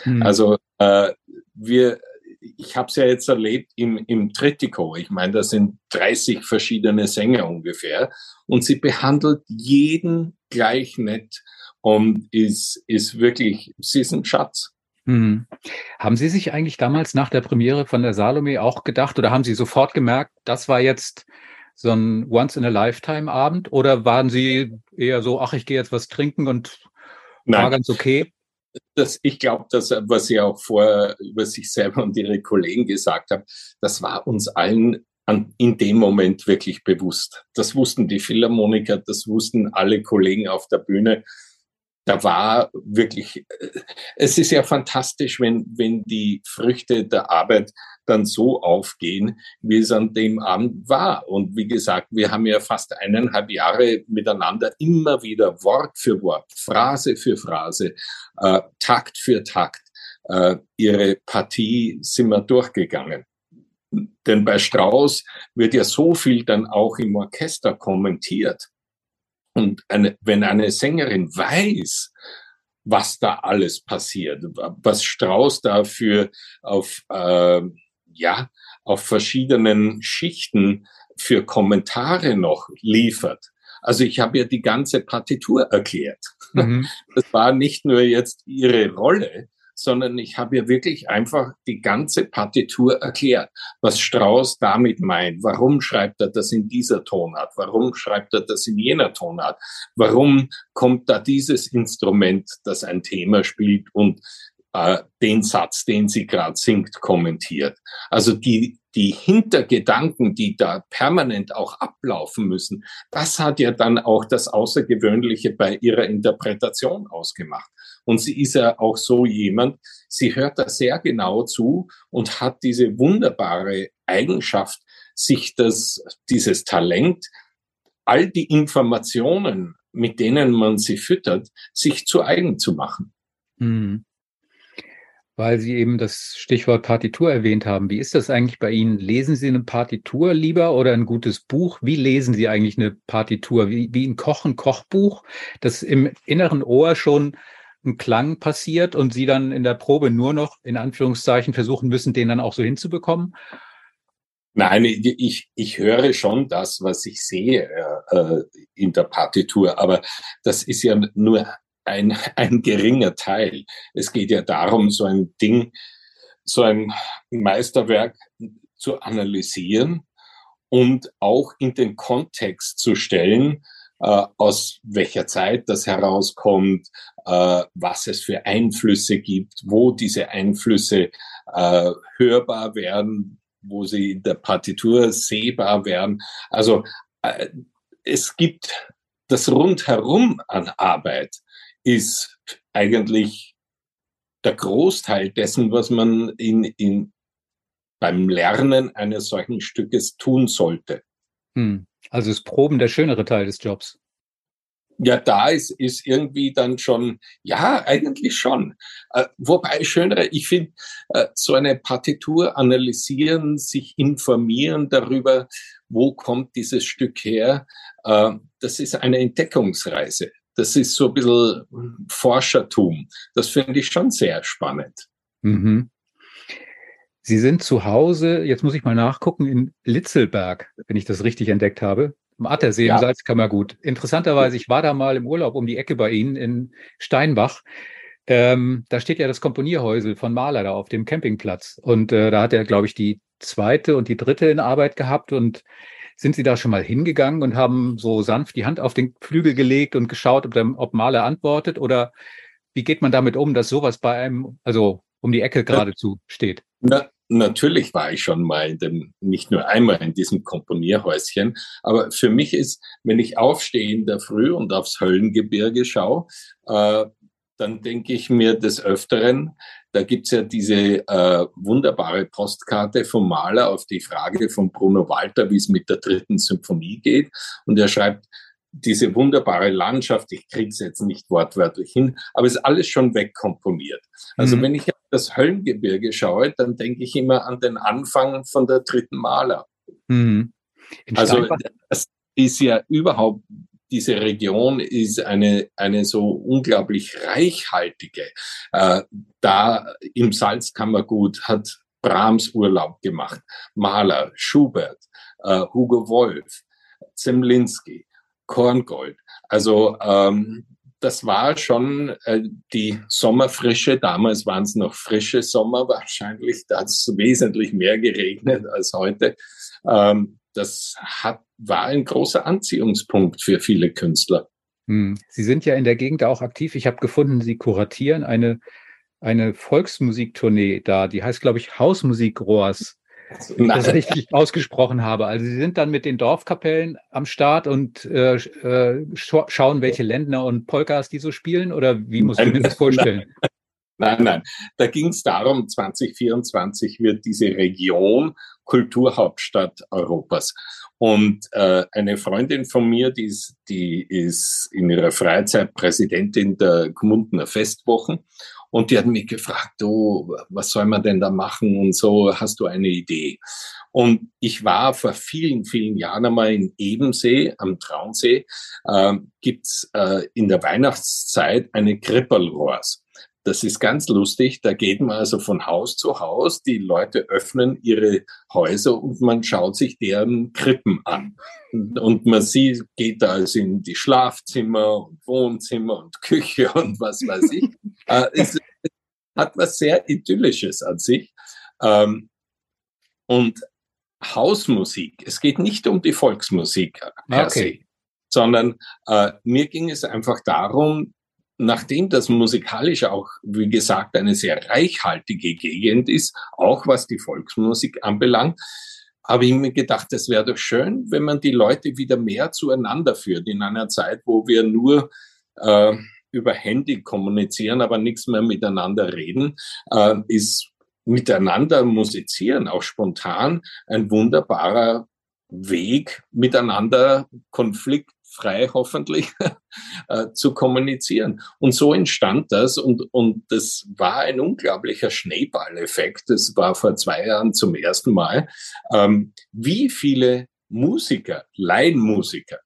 Speaker 3: Mhm. Also äh, wir, ich habe es ja jetzt erlebt im, im Trittico. Ich meine, da sind 30 verschiedene Sänger ungefähr. Und sie behandelt jeden gleich nett und ist, ist wirklich, sie ist ein Schatz.
Speaker 2: Mhm. Haben Sie sich eigentlich damals nach der Premiere von der Salome auch gedacht oder haben Sie sofort gemerkt, das war jetzt so ein Once-in-a-Lifetime-Abend oder waren Sie eher so, ach, ich gehe jetzt was trinken und Nein. war ganz okay?
Speaker 3: Das, ich glaube, dass was Sie auch vorher über sich selber und Ihre Kollegen gesagt haben, das war uns allen an, in dem Moment wirklich bewusst. Das wussten die Philharmoniker, das wussten alle Kollegen auf der Bühne da war wirklich, äh, es ist ja fantastisch, wenn, wenn die Früchte der Arbeit dann so aufgehen, wie es an dem Abend war. Und wie gesagt, wir haben ja fast eineinhalb Jahre miteinander immer wieder Wort für Wort, Phrase für Phrase, äh, Takt für Takt, äh, ihre Partie sind wir durchgegangen. Denn bei Strauss wird ja so viel dann auch im Orchester kommentiert. Und eine, wenn eine Sängerin weiß, was da alles passiert, was Strauß dafür auf, äh, ja, auf verschiedenen Schichten für Kommentare noch liefert. Also ich habe ja die ganze Partitur erklärt. Mhm. Das war nicht nur jetzt ihre Rolle, sondern ich habe ja wirklich einfach die ganze Partitur erklärt, was Strauss damit meint. Warum schreibt er das in dieser Tonart? Warum schreibt er das in jener Tonart? Warum kommt da dieses Instrument, das ein Thema spielt und äh, den Satz, den sie gerade singt, kommentiert? Also die die Hintergedanken, die da permanent auch ablaufen müssen, das hat ja dann auch das Außergewöhnliche bei ihrer Interpretation ausgemacht. Und sie ist ja auch so jemand, sie hört da sehr genau zu und hat diese wunderbare Eigenschaft, sich das, dieses Talent, all die Informationen, mit denen man sie füttert, sich zu eigen zu machen. Hm.
Speaker 2: Weil Sie eben das Stichwort Partitur erwähnt haben. Wie ist das eigentlich bei Ihnen? Lesen Sie eine Partitur lieber oder ein gutes Buch? Wie lesen Sie eigentlich eine Partitur? Wie, wie ein Kochen, Kochbuch, das im inneren Ohr schon ein Klang passiert und Sie dann in der Probe nur noch in Anführungszeichen versuchen müssen, den dann auch so hinzubekommen?
Speaker 3: Nein, ich, ich höre schon das, was ich sehe äh, in der Partitur, aber das ist ja nur ein, *laughs* ein geringer Teil. Es geht ja darum, so ein Ding, so ein Meisterwerk zu analysieren und auch in den Kontext zu stellen, äh, aus welcher Zeit das herauskommt, äh, was es für Einflüsse gibt, wo diese Einflüsse äh, hörbar werden, wo sie in der Partitur sehbar werden. Also äh, es gibt das rundherum an Arbeit ist eigentlich der Großteil dessen, was man in, in, beim Lernen eines solchen Stückes tun sollte.
Speaker 2: Hm. Also ist Proben der schönere Teil des Jobs.
Speaker 3: Ja, da ist, ist irgendwie dann schon, ja, eigentlich schon. Äh, wobei schönere, ich finde, äh, so eine Partitur analysieren, sich informieren darüber, wo kommt dieses Stück her, äh, das ist eine Entdeckungsreise das ist so ein bisschen Forschertum. Das finde ich schon sehr spannend. Mhm.
Speaker 2: Sie sind zu Hause, jetzt muss ich mal nachgucken, in Litzelberg, wenn ich das richtig entdeckt habe. Am Attersee ja. im Salzkammergut. Interessanterweise, ich war da mal im Urlaub um die Ecke bei Ihnen in Steinbach. Ähm, da steht ja das Komponierhäusel von Mahler da auf dem Campingplatz. Und äh, da hat er, glaube ich, die zweite und die dritte in Arbeit gehabt. Und sind Sie da schon mal hingegangen und haben so sanft die Hand auf den Flügel gelegt und geschaut, ob, der, ob Mahler antwortet? Oder wie geht man damit um, dass sowas bei einem, also um die Ecke geradezu steht?
Speaker 3: Na, natürlich war ich schon mal in dem, nicht nur einmal in diesem Komponierhäuschen, aber für mich ist, wenn ich aufstehe in der Früh und aufs Höllengebirge schaue, äh, dann denke ich mir des Öfteren, da gibt's ja diese äh, wunderbare Postkarte vom Maler auf die Frage von Bruno Walter, wie es mit der dritten Symphonie geht. Und er schreibt, diese wunderbare Landschaft, ich krieg's jetzt nicht wortwörtlich hin, aber es ist alles schon wegkomponiert. Also mhm. wenn ich auf das Höllengebirge schaue, dann denke ich immer an den Anfang von der dritten Maler. Mhm. Also das ist ja überhaupt, diese Region ist eine, eine so unglaublich reichhaltige. Äh, da im Salzkammergut hat Brahms Urlaub gemacht, Mahler, Schubert, äh, Hugo Wolf, Zemlinski. Korngold. Also ähm, das war schon äh, die Sommerfrische. Damals waren es noch frische Sommer *laughs* wahrscheinlich. Da hat es wesentlich mehr geregnet als heute. Ähm, das hat, war ein großer Anziehungspunkt für viele Künstler.
Speaker 2: Hm. Sie sind ja in der Gegend auch aktiv. Ich habe gefunden, Sie kuratieren eine, eine Volksmusiktournee da. Die heißt, glaube ich, Hausmusikrohrs wenn ich *laughs* das richtig ausgesprochen habe. Also Sie sind dann mit den Dorfkapellen am Start und äh, äh schauen, welche Ländner und Polkas die so spielen? Oder wie muss ich mir das vorstellen? *laughs*
Speaker 3: Nein, nein. Da ging es darum, 2024 wird diese Region Kulturhauptstadt Europas. Und äh, eine Freundin von mir, die ist, die ist in ihrer Freizeit Präsidentin der Gmundner Festwochen. Und die hat mich gefragt, oh, was soll man denn da machen und so, hast du eine Idee? Und ich war vor vielen, vielen Jahren einmal in Ebensee am Traunsee, äh, gibt's äh, in der Weihnachtszeit eine Krippelrohrs. Das ist ganz lustig. Da geht man also von Haus zu Haus. Die Leute öffnen ihre Häuser und man schaut sich deren Krippen an. Und man sieht, geht da also in die Schlafzimmer und Wohnzimmer und Küche *laughs* und was weiß ich. äh, es hat was sehr Idyllisches an sich. Ähm, und Hausmusik, es geht nicht um die Volksmusik per okay. se, sondern äh, mir ging es einfach darum, nachdem das musikalisch auch, wie gesagt, eine sehr reichhaltige Gegend ist, auch was die Volksmusik anbelangt, habe ich mir gedacht, es wäre doch schön, wenn man die Leute wieder mehr zueinander führt in einer Zeit, wo wir nur äh, über Handy kommunizieren, aber nichts mehr miteinander reden, äh, ist miteinander musizieren, auch spontan, ein wunderbarer Weg, miteinander Konflikt frei hoffentlich *laughs* äh, zu kommunizieren. Und so entstand das und, und das war ein unglaublicher Schneeballeffekt. Das war vor zwei Jahren zum ersten Mal, ähm, wie viele Musiker, Laienmusiker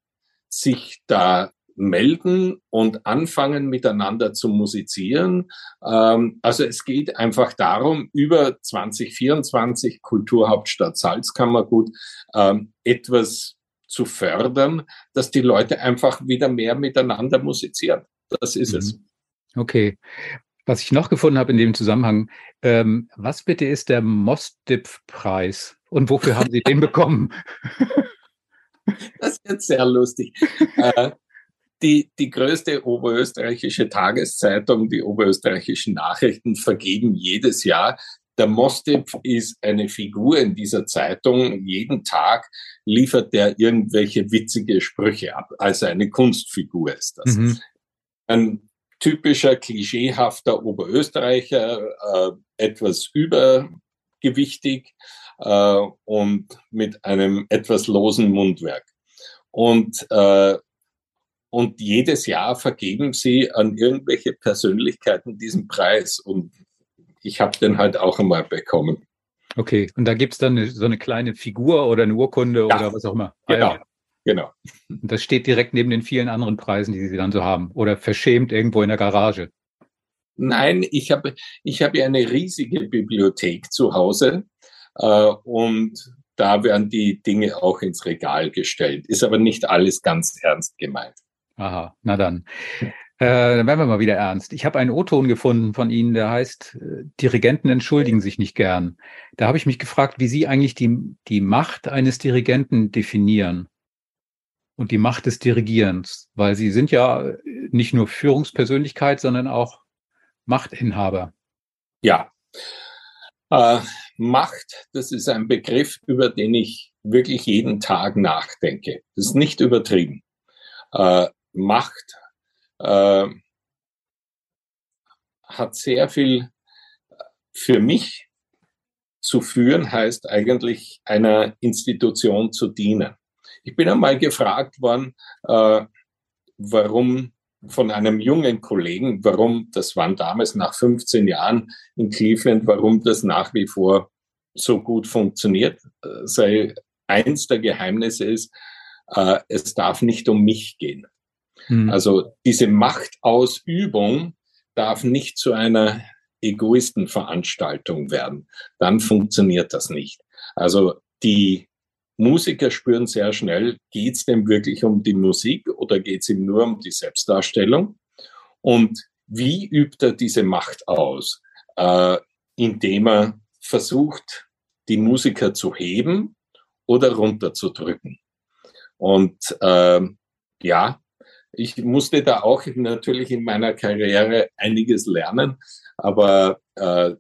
Speaker 3: sich da melden und anfangen miteinander zu musizieren. Ähm, also es geht einfach darum, über 2024 Kulturhauptstadt Salzkammergut ähm, etwas zu fördern, dass die Leute einfach wieder mehr miteinander musizieren. Das ist mhm. es.
Speaker 2: Okay. Was ich noch gefunden habe in dem Zusammenhang, ähm, was bitte ist der Mostip-Preis und wofür haben Sie den *laughs* bekommen?
Speaker 3: Das ist jetzt sehr lustig. äh, die, die größte oberösterreichische Tageszeitung, die oberösterreichischen Nachrichten, vergeben jedes Jahr der Mostip ist eine Figur in dieser Zeitung. Jeden Tag liefert der irgendwelche witzige Sprüche ab. Also eine Kunstfigur ist das. Mhm. Ein typischer, klischeehafter Oberösterreicher, äh, etwas übergewichtig äh, und mit einem etwas losen Mundwerk. Und äh, und jedes Jahr vergeben sie an irgendwelche Persönlichkeiten diesen Preis. Und ich habe den halt auch einmal bekommen.
Speaker 2: Okay, und da gibt es dann eine, so eine kleine Figur oder eine Urkunde ja, oder was auch immer.
Speaker 3: Ah, genau, ja. genau.
Speaker 2: Und das steht direkt neben den vielen anderen Preisen, die Sie dann so haben. Oder verschämt irgendwo in der Garage.
Speaker 3: Nein, ich habe ich habe eine riesige Bibliothek zu Hause äh, und da werden die Dinge auch ins Regal gestellt. Ist aber nicht alles ganz ernst gemeint.
Speaker 2: Aha, na dann. Äh, dann werden wir mal wieder ernst. Ich habe einen O-Ton gefunden von Ihnen, der heißt, äh, Dirigenten entschuldigen sich nicht gern. Da habe ich mich gefragt, wie Sie eigentlich die, die Macht eines Dirigenten definieren und die Macht des Dirigierens, weil Sie sind ja nicht nur Führungspersönlichkeit, sondern auch Machtinhaber.
Speaker 3: Ja. Äh, Macht, das ist ein Begriff, über den ich wirklich jeden Tag nachdenke. Das ist nicht übertrieben. Äh, Macht äh, hat sehr viel für mich zu führen, heißt eigentlich einer Institution zu dienen. Ich bin einmal gefragt worden, äh, warum von einem jungen Kollegen, warum, das waren damals nach 15 Jahren in Cleveland, warum das nach wie vor so gut funktioniert, äh, sei eins der Geheimnisse ist, äh, es darf nicht um mich gehen. Mhm. Also diese Machtausübung darf nicht zu einer Egoistenveranstaltung werden. Dann funktioniert das nicht. Also die Musiker spüren sehr schnell, geht es dem wirklich um die Musik oder geht es ihm nur um die Selbstdarstellung? Und wie übt er diese Macht aus? Äh, indem er versucht, die Musiker zu heben oder runterzudrücken. Und äh, ja, ich musste da auch natürlich in meiner Karriere einiges lernen, aber äh,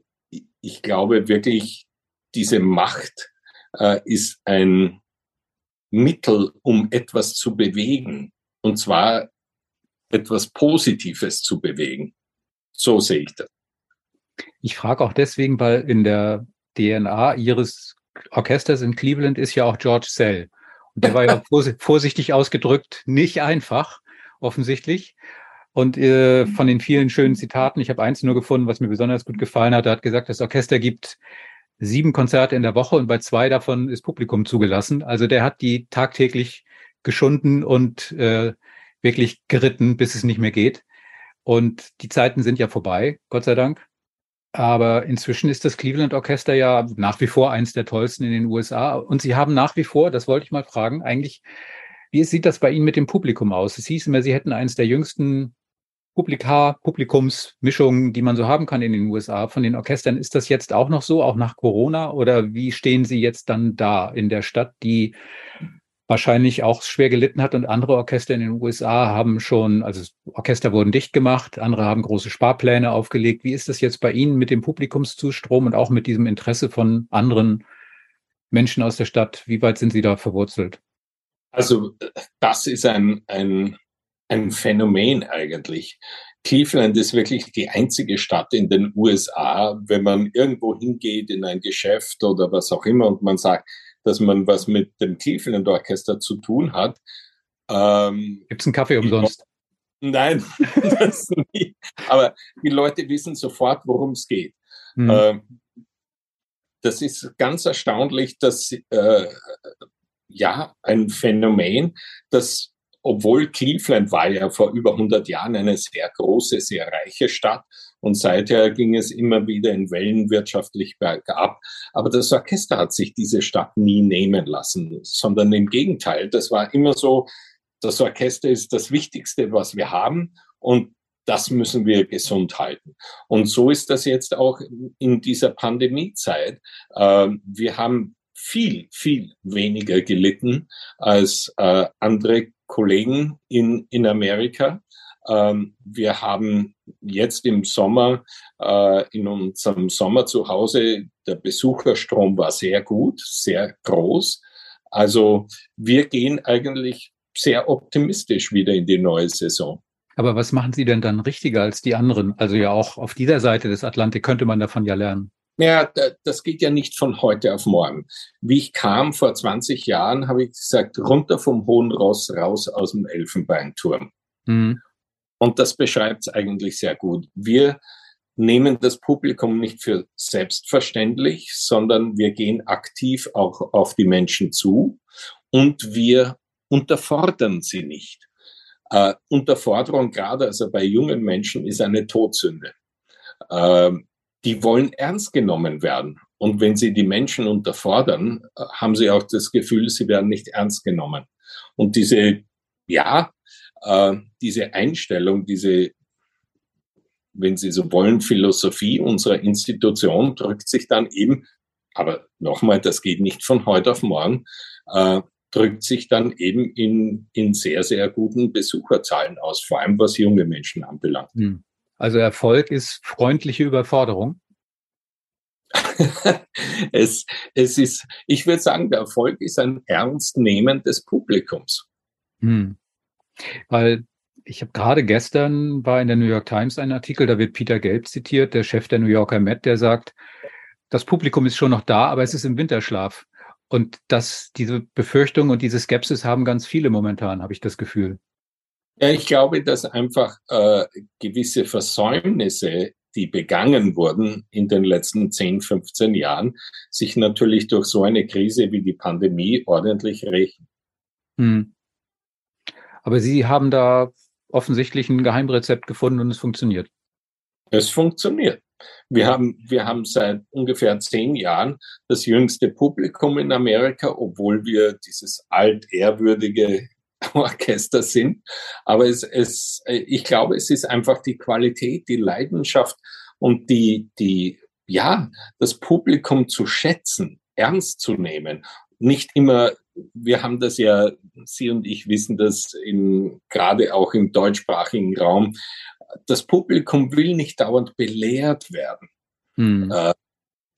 Speaker 3: ich glaube wirklich, diese Macht äh, ist ein Mittel, um etwas zu bewegen. Und zwar etwas Positives zu bewegen. So sehe ich das.
Speaker 2: Ich frage auch deswegen, weil in der DNA Ihres Orchesters in Cleveland ist ja auch George Sell. Und der war ja *laughs* vorsichtig ausgedrückt nicht einfach offensichtlich. Und äh, von den vielen schönen Zitaten, ich habe eins nur gefunden, was mir besonders gut gefallen hat. Er hat gesagt, das Orchester gibt sieben Konzerte in der Woche und bei zwei davon ist Publikum zugelassen. Also der hat die tagtäglich geschunden und äh, wirklich geritten, bis es nicht mehr geht. Und die Zeiten sind ja vorbei, Gott sei Dank. Aber inzwischen ist das Cleveland Orchester ja nach wie vor eins der tollsten in den USA. Und sie haben nach wie vor, das wollte ich mal fragen, eigentlich wie sieht das bei Ihnen mit dem Publikum aus? Es hieß immer, Sie hätten eines der jüngsten Publika, Publikumsmischungen, die man so haben kann in den USA von den Orchestern. Ist das jetzt auch noch so, auch nach Corona? Oder wie stehen Sie jetzt dann da in der Stadt, die wahrscheinlich auch schwer gelitten hat und andere Orchester in den USA haben schon, also Orchester wurden dicht gemacht, andere haben große Sparpläne aufgelegt. Wie ist das jetzt bei Ihnen mit dem Publikumszustrom und auch mit diesem Interesse von anderen Menschen aus der Stadt? Wie weit sind Sie da verwurzelt?
Speaker 3: Also das ist ein, ein, ein Phänomen eigentlich. Cleveland ist wirklich die einzige Stadt in den USA, wenn man irgendwo hingeht in ein Geschäft oder was auch immer und man sagt, dass man was mit dem Cleveland Orchester zu tun hat.
Speaker 2: Ähm, Gibt es einen Kaffee umsonst?
Speaker 3: Nein, *laughs* das nicht. Aber die Leute wissen sofort, worum es geht. Hm. Ähm, das ist ganz erstaunlich, dass äh, ja ein Phänomen, das obwohl Cleveland war ja vor über 100 Jahren eine sehr große, sehr reiche Stadt und seither ging es immer wieder in Wellen wirtschaftlich bergab. Aber das Orchester hat sich diese Stadt nie nehmen lassen, sondern im Gegenteil, das war immer so, das Orchester ist das Wichtigste, was wir haben und das müssen wir gesund halten. Und so ist das jetzt auch in dieser Pandemiezeit. Ähm, wir haben viel, viel weniger gelitten als äh, andere Kollegen in, in Amerika. Ähm, wir haben jetzt im Sommer, äh, in unserem Sommer zu Hause, der Besucherstrom war sehr gut, sehr groß. Also wir gehen eigentlich sehr optimistisch wieder in die neue Saison.
Speaker 2: Aber was machen Sie denn dann richtiger als die anderen? Also ja auch auf dieser Seite des Atlantik könnte man davon ja lernen.
Speaker 3: Ja, das geht ja nicht von heute auf morgen. Wie ich kam vor 20 Jahren, habe ich gesagt, runter vom hohen Ross, raus aus dem Elfenbeinturm. Mhm. Und das beschreibt es eigentlich sehr gut. Wir nehmen das Publikum nicht für selbstverständlich, sondern wir gehen aktiv auch auf die Menschen zu und wir unterfordern sie nicht. Äh, Unterforderung gerade also bei jungen Menschen ist eine Todsünde. äh, die wollen ernst genommen werden. Und wenn sie die Menschen unterfordern, haben sie auch das Gefühl, sie werden nicht ernst genommen. Und diese, ja, äh, diese Einstellung, diese, wenn Sie so wollen, Philosophie unserer Institution drückt sich dann eben, aber nochmal, das geht nicht von heute auf morgen, äh, drückt sich dann eben in, in sehr, sehr guten Besucherzahlen aus, vor allem was junge Menschen anbelangt. Hm.
Speaker 2: Also Erfolg ist freundliche Überforderung. *laughs*
Speaker 3: es, es ist, ich würde sagen, der Erfolg ist ein Ernstnehmen des Publikums. Hm.
Speaker 2: Weil ich habe gerade gestern war in der New York Times ein Artikel, da wird Peter Gelb zitiert, der Chef der New Yorker Met, der sagt, das Publikum ist schon noch da, aber es ist im Winterschlaf. Und das, diese Befürchtung und diese Skepsis haben ganz viele momentan, habe ich das Gefühl.
Speaker 3: Ja, ich glaube, dass einfach äh, gewisse Versäumnisse, die begangen wurden in den letzten 10, 15 Jahren, sich natürlich durch so eine Krise wie die Pandemie ordentlich rächen. Hm.
Speaker 2: Aber Sie haben da offensichtlich ein Geheimrezept gefunden und es funktioniert.
Speaker 3: Es funktioniert. Wir haben, wir haben seit ungefähr zehn Jahren das jüngste Publikum in Amerika, obwohl wir dieses altehrwürdige *laughs* Orchester sind. Aber es, es, ich glaube, es ist einfach die Qualität, die Leidenschaft und die, die, ja, das Publikum zu schätzen, ernst zu nehmen. Nicht immer wir haben das ja, Sie und ich wissen das in, gerade auch im deutschsprachigen Raum, das Publikum will nicht dauernd belehrt werden. Hm. Äh,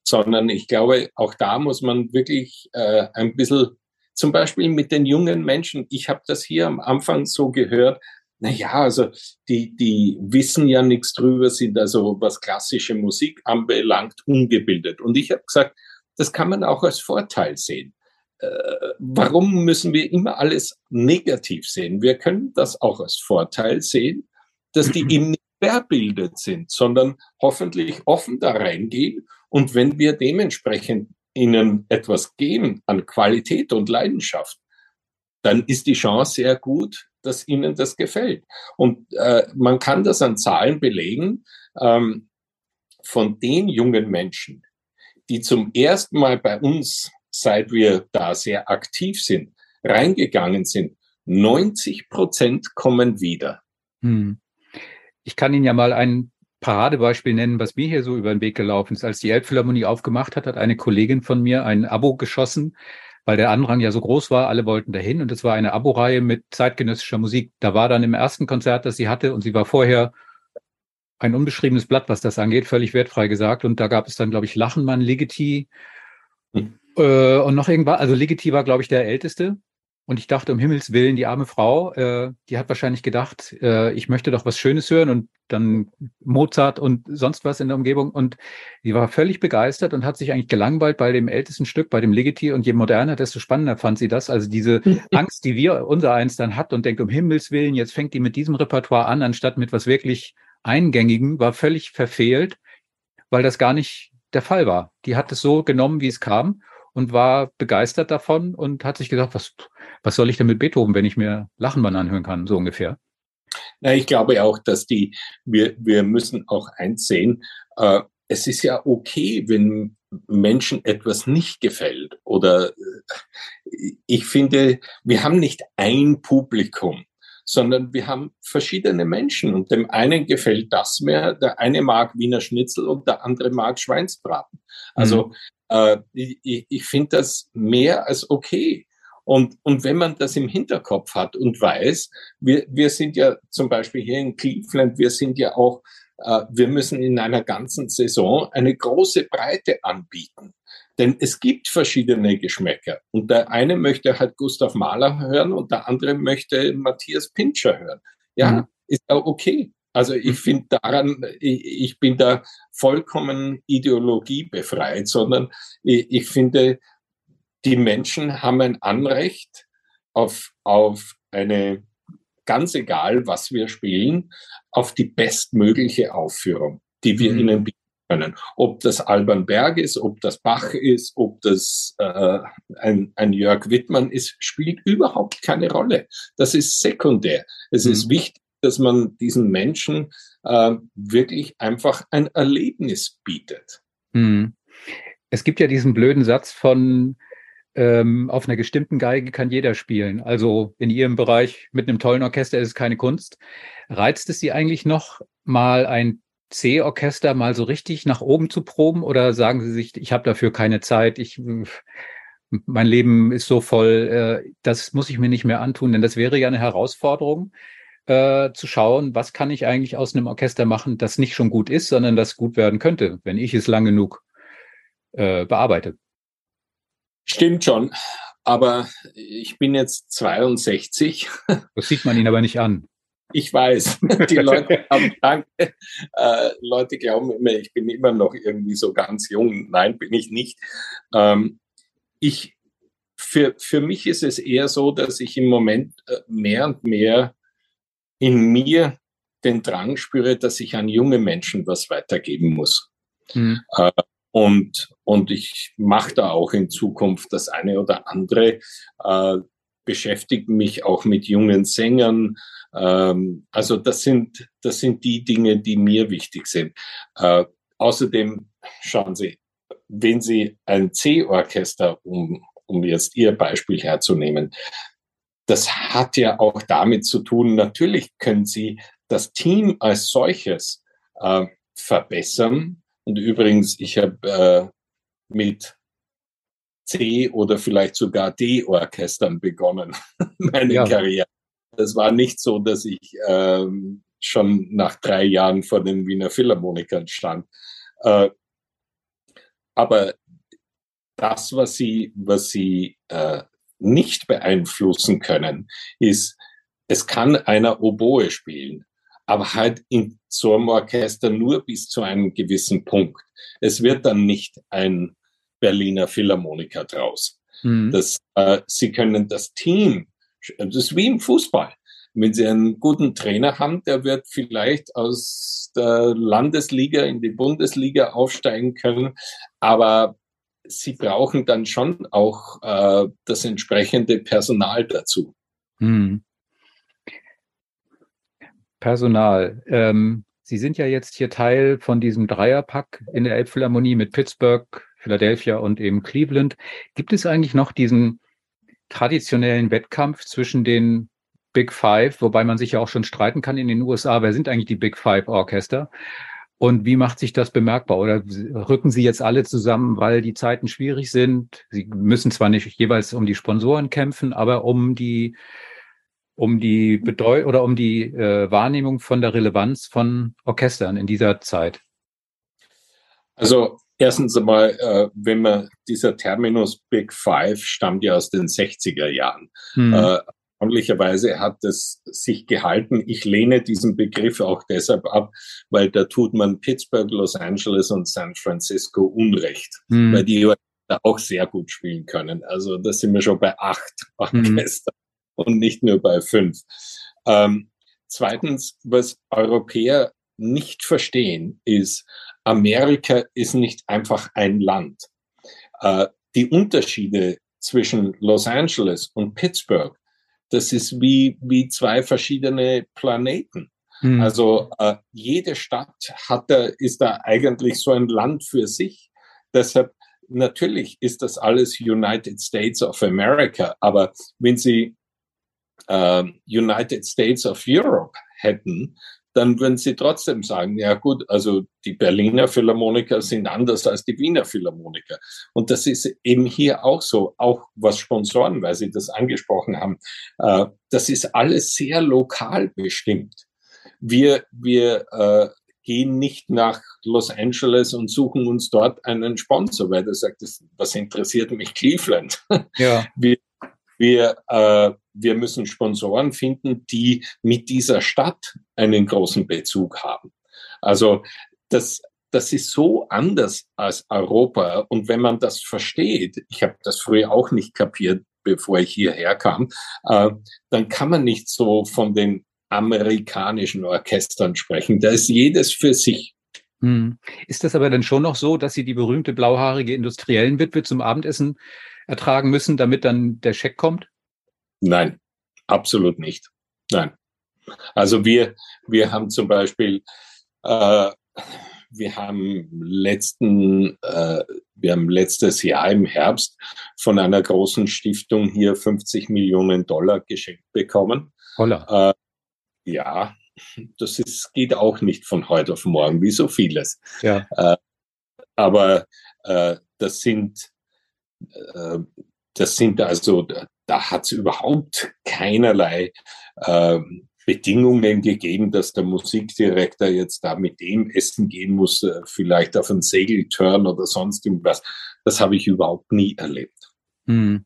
Speaker 3: sondern ich glaube, auch da muss man wirklich äh, ein bisschen, zum Beispiel mit den jungen Menschen, ich habe das hier am Anfang so gehört, na ja, also die, die wissen ja nichts drüber, sind also, was klassische Musik anbelangt, ungebildet. Und ich habe gesagt, das kann man auch als Vorteil sehen äh, warum müssen wir immer alles negativ sehen? Wir können das auch als Vorteil sehen, dass die *clears throat* eben nicht verbildet sind, sondern hoffentlich offen da reingehen. Und wenn wir dementsprechend ihnen etwas geben an Qualität und Leidenschaft, dann ist die Chance sehr gut, dass ihnen das gefällt. Und äh, man kann das an Zahlen belegen. Ähm, von den jungen Menschen, die zum ersten Mal bei uns seit wir da sehr aktiv sind, reingegangen sind, 90 Prozent kommen wieder. Hm.
Speaker 2: Ich kann Ihnen ja mal ein Paradebeispiel nennen, was mir hier so über den Weg gelaufen ist. Als die Elbphilharmonie aufgemacht hat, hat eine Kollegin von mir ein Abo geschossen, weil der Andrang ja so groß war, alle wollten dahin und es war eine Abo-Reihe mit zeitgenössischer Musik. Da war dann im ersten Konzert, das sie hatte und sie war vorher ein unbeschriebenes Blatt, was das angeht, völlig wertfrei gesagt und da gab es dann, glaube ich, Lachenmann, Ligeti, hm. Äh, und noch irgendwas, also Ligeti war, glaube ich, der Älteste. Und ich dachte, um Himmels Willen, die arme Frau, äh, die hat wahrscheinlich gedacht, äh, ich möchte doch was Schönes hören und dann Mozart und sonst was in der Umgebung. Und die war völlig begeistert und hat sich eigentlich gelangweilt bei dem ältesten Stück, bei dem Ligeti. Und je moderner, desto spannender fand sie das. Also diese *laughs* Angst, die wir unser eins dann hat und denkt, um Himmels Willen, jetzt fängt die mit diesem Repertoire an, anstatt mit was wirklich Eingängigen, war völlig verfehlt, weil das gar nicht der Fall war. Die hat es so genommen, wie es kam und war begeistert davon und hat sich gedacht, was, was soll ich denn mit Beethoven, wenn ich mir Lachenmann anhören kann, so ungefähr.
Speaker 3: Na, ich glaube auch, dass die, wir, wir müssen auch eins sehen, äh, es ist ja okay, wenn Menschen etwas nicht gefällt. Oder äh, ich finde, wir haben nicht ein Publikum, sondern wir haben verschiedene Menschen und dem einen gefällt das mehr, der eine mag Wiener Schnitzel und der andere mag Schweinsbraten. Also mhm. Äh, ich ich finde das mehr als okay. Und, und wenn man das im Hinterkopf hat und weiß, wir, wir sind ja zum Beispiel hier in Cleveland, wir sind ja auch, äh, wir müssen in einer ganzen Saison eine große Breite anbieten. Denn es gibt verschiedene Geschmäcker. Und der eine möchte halt Gustav Mahler hören und der andere möchte Matthias Pinscher hören. Ja, mhm. ist auch okay. Also ich mhm. finde daran, ich, ich, bin da vollkommen ideologiebefreit, sondern ich, ich, finde, die Menschen haben ein Anrecht auf, auf eine, ganz egal, was wir spielen, auf die bestmögliche Aufführung, die wir mhm. ihnen bieten können. Ob das Alban Berg ist, ob das Bach ist, ob das äh, ein, ein Jörg Wittmann ist, spielt überhaupt keine Rolle. Das ist sekundär. Es mhm. ist wichtig, dass man diesen Menschen äh, wirklich einfach ein Erlebnis bietet.
Speaker 2: Hm. Es gibt ja diesen blöden Satz von ähm, auf einer gestimmten Geige kann jeder spielen. Also in Ihrem Bereich mit einem tollen Orchester ist es keine Kunst. Reizt es Sie eigentlich noch, mal ein C-Orchester mal so richtig nach oben zu proben oder sagen Sie sich, ich habe dafür keine Zeit, ich mein Leben ist so voll, äh, das muss ich mir nicht mehr antun, denn das wäre ja eine Herausforderung, äh, zu schauen, was kann ich eigentlich aus einem Orchester machen, das nicht schon gut ist, sondern das gut werden könnte, wenn ich es lang genug äh, bearbeite.
Speaker 3: Stimmt schon, aber ich bin jetzt 62.
Speaker 2: Das sieht man Ihnen aber nicht an.
Speaker 3: Ich weiß, *laughs* die Leute haben danke. Äh, Leute glauben immer, ich bin immer noch irgendwie so ganz jung. Nein, bin ich nicht. Ähm, ich, für, für mich ist es eher so, dass ich im Moment äh, mehr und mehr in mir den Drang spüre, dass ich an junge Menschen was weitergeben muss. Mhm. Äh, und, und ich mache da auch in Zukunft das eine oder andere, äh, beschäftige mich auch mit jungen Sängern. Ähm, also das sind, das sind die Dinge, die mir wichtig sind. Äh, außerdem, schauen Sie, wenn Sie ein C-Orchester, um, um jetzt Ihr Beispiel herzunehmen, das hat ja auch damit zu tun, natürlich können Sie das Team als solches äh, verbessern. Und übrigens, ich habe äh, mit C oder vielleicht sogar D-Orchestern begonnen, *laughs* meine ja. Karriere. Es war nicht so, dass ich ähm, schon nach drei Jahren vor den Wiener Philharmonikern stand. Äh, aber das, was sie, was sie äh, nicht beeinflussen können, ist, es kann einer Oboe spielen aber halt in so einem Orchester nur bis zu einem gewissen Punkt. Es wird dann nicht ein Berliner Philharmoniker draus. Mhm. Das, äh, sie können das Team, das ist wie im Fußball. Wenn Sie einen guten Trainer haben, der wird vielleicht aus der Landesliga in die Bundesliga aufsteigen können, aber Sie brauchen dann schon auch äh, das entsprechende Personal dazu. Mhm.
Speaker 2: Personal. Ähm, Sie sind ja jetzt hier Teil von diesem Dreierpack in der Elbphilharmonie mit Pittsburgh, Philadelphia und eben Cleveland. Gibt es eigentlich noch diesen traditionellen Wettkampf zwischen den Big Five, wobei man sich ja auch schon streiten kann in den USA, wer sind eigentlich die Big Five Orchester? Und wie macht sich das bemerkbar? Oder rücken Sie jetzt alle zusammen, weil die Zeiten schwierig sind? Sie müssen zwar nicht jeweils um die Sponsoren kämpfen, aber um die um die Bedeu oder um die äh, Wahrnehmung von der Relevanz von Orchestern in dieser Zeit?
Speaker 3: Also erstens einmal, äh, wenn man dieser Terminus Big Five stammt ja aus den 60er Jahren. Hm. Äh, Erstaunlicherweise hat es sich gehalten. Ich lehne diesen Begriff auch deshalb ab, weil da tut man Pittsburgh, Los Angeles und San Francisco Unrecht, hm. weil die auch sehr gut spielen können. Also da sind wir schon bei acht. *laughs* Orchestern. Hm und nicht nur bei fünf. Ähm, zweitens, was Europäer nicht verstehen, ist, Amerika ist nicht einfach ein Land. Äh, die Unterschiede zwischen Los Angeles und Pittsburgh, das ist wie, wie zwei verschiedene Planeten. Mhm. Also äh, jede Stadt hat da, ist da eigentlich so ein Land für sich. Deshalb natürlich ist das alles United States of America, aber wenn Sie äh, United States of Europe hätten, dann würden sie trotzdem sagen, ja gut, also die Berliner Philharmoniker sind anders als die Wiener Philharmoniker. Und das ist eben hier auch so, auch was Sponsoren, weil Sie das angesprochen haben, äh, das ist alles sehr lokal bestimmt. Wir, wir äh, gehen nicht nach Los Angeles und suchen uns dort einen Sponsor, weil der sagt, das, was interessiert mich Cleveland? Ja. *laughs* Wir, wir, äh, wir müssen Sponsoren finden, die mit dieser Stadt einen großen Bezug haben. Also das, das ist so anders als Europa. Und wenn man das versteht, ich habe das früher auch nicht kapiert, bevor ich hierher kam, äh, dann kann man nicht so von den amerikanischen Orchestern sprechen. Da ist jedes für sich.
Speaker 2: Hm. Ist das aber dann schon noch so, dass Sie die berühmte blauhaarige Industriellenwitwe zum Abendessen ertragen müssen, damit dann der Scheck kommt?
Speaker 3: Nein, absolut nicht. Nein. Also wir, wir haben zum Beispiel, äh, wir haben letzten, äh, wir haben letztes Jahr im Herbst von einer großen Stiftung hier 50 Millionen Dollar geschenkt bekommen.
Speaker 2: Holla.
Speaker 3: Äh, ja, das ist, geht auch nicht von heute auf morgen, wie so vieles. Ja. Äh, aber äh, das sind, äh, das sind also, da hat es überhaupt keinerlei äh, Bedingungen gegeben, dass der Musikdirektor jetzt da mit dem essen gehen muss, äh, vielleicht auf einen Segeltörn oder sonst irgendwas. Das habe ich überhaupt nie erlebt. Hm.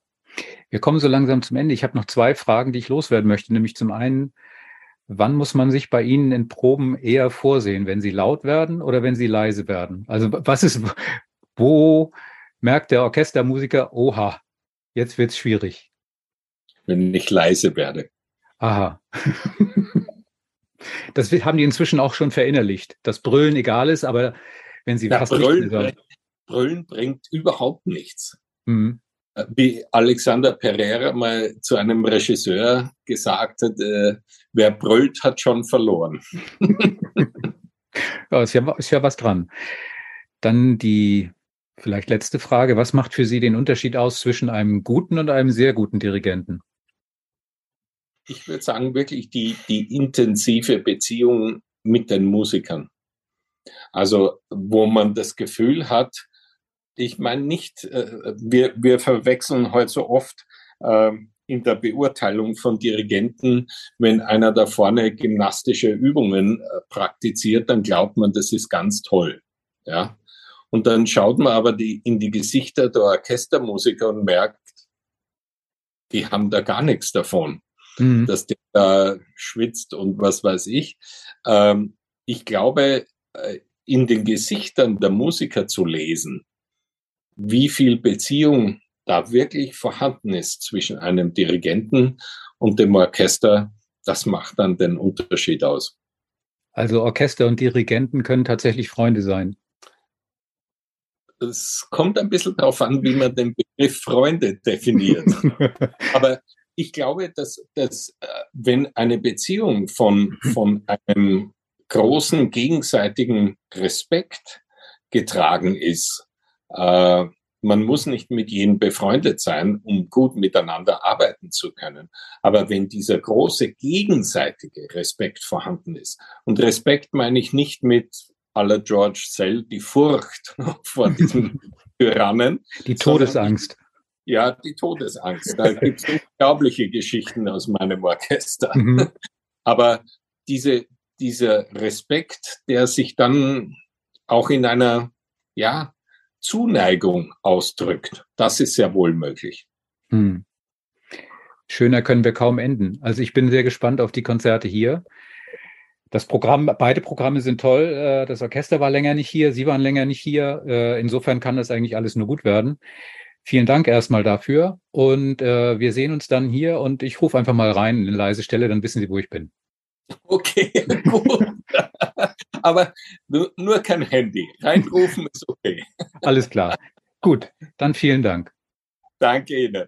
Speaker 2: Wir kommen so langsam zum Ende. Ich habe noch zwei Fragen, die ich loswerden möchte. Nämlich zum einen, wann muss man sich bei Ihnen in Proben eher vorsehen, wenn Sie laut werden oder wenn Sie leise werden? Also was ist, wo merkt der Orchestermusiker, oha, jetzt wird's schwierig?
Speaker 3: Wenn ich leise werde.
Speaker 2: Aha. das haben die inzwischen auch schon verinnerlicht, dass Brüllen egal ist, aber wenn sie
Speaker 3: ja, fast Brüllen, bringt, Brüllen bringt überhaupt nichts. Mhm. Wie Alexander Pereira mal zu einem Regisseur gesagt hat, äh, wer brüllt, hat schon verloren. *laughs*
Speaker 2: ja, ist ja, ist ja was dran. Dann die vielleicht letzte Frage. Was macht für Sie den Unterschied aus zwischen einem guten und einem sehr guten Dirigenten?
Speaker 3: Ich würde sagen, wirklich die, die intensive Beziehung mit den Musikern. Also, wo man das Gefühl hat, ich meine nicht, äh, wir, wir verwechseln heute so oft äh, in der Beurteilung von Dirigenten, wenn einer da vorne gymnastische Übungen äh, praktiziert, dann glaubt man, das ist ganz toll. Ja. Und dann schaut man aber die, in die Gesichter der Orchestermusiker und merkt, die haben da gar nichts davon, mhm. dass der da schwitzt und was weiß ich. Ähm, ich glaube, äh, in den Gesichtern der Musiker zu lesen, wie viel Beziehung da wirklich vorhanden ist zwischen einem Dirigenten und dem Orchester, das macht dann den Unterschied aus.
Speaker 2: Also Orchester und Dirigenten können tatsächlich Freunde sein.
Speaker 3: Es kommt ein bisschen darauf an, wie man den Begriff Freunde definiert. *laughs* Aber ich glaube, dass, dass äh, wenn eine Beziehung von, von einem großen gegenseitigen Respekt getragen ist, äh, man muss nicht mit jedem befreundet sein, um gut miteinander arbeiten zu können. Aber wenn dieser große gegenseitige Respekt vorhanden ist, und Respekt meine ich nicht mit aller George Sell, die Furcht *laughs* vor diesem *laughs* Tyrannen.
Speaker 2: Die Todesangst.
Speaker 3: ja, die Todesangst. Da gibt es unglaubliche Geschichten aus meinem Orchester. Mhm. *laughs* Aber diese, dieser Respekt, der sich dann auch in einer, ja, Zuneigung ausdrückt. Das ist sehr wohl möglich. Hm.
Speaker 2: Schöner können wir kaum enden. Also ich bin sehr gespannt auf die Konzerte hier. Das Programm, beide Programme sind toll. Äh, das Orchester war länger nicht hier, Sie waren länger nicht hier. Äh, insofern kann das eigentlich alles nur gut werden. Vielen Dank erstmal dafür. Und äh, wir sehen uns dann hier und ich rufe einfach mal rein in eine leise Stelle, dann wissen Sie, wo ich bin.
Speaker 3: Okay, *laughs* gut. Aber nur, nur kein Handy. Reinrufen ist okay.
Speaker 2: Alles klar. Gut, dann vielen Dank.
Speaker 3: Danke Ihnen.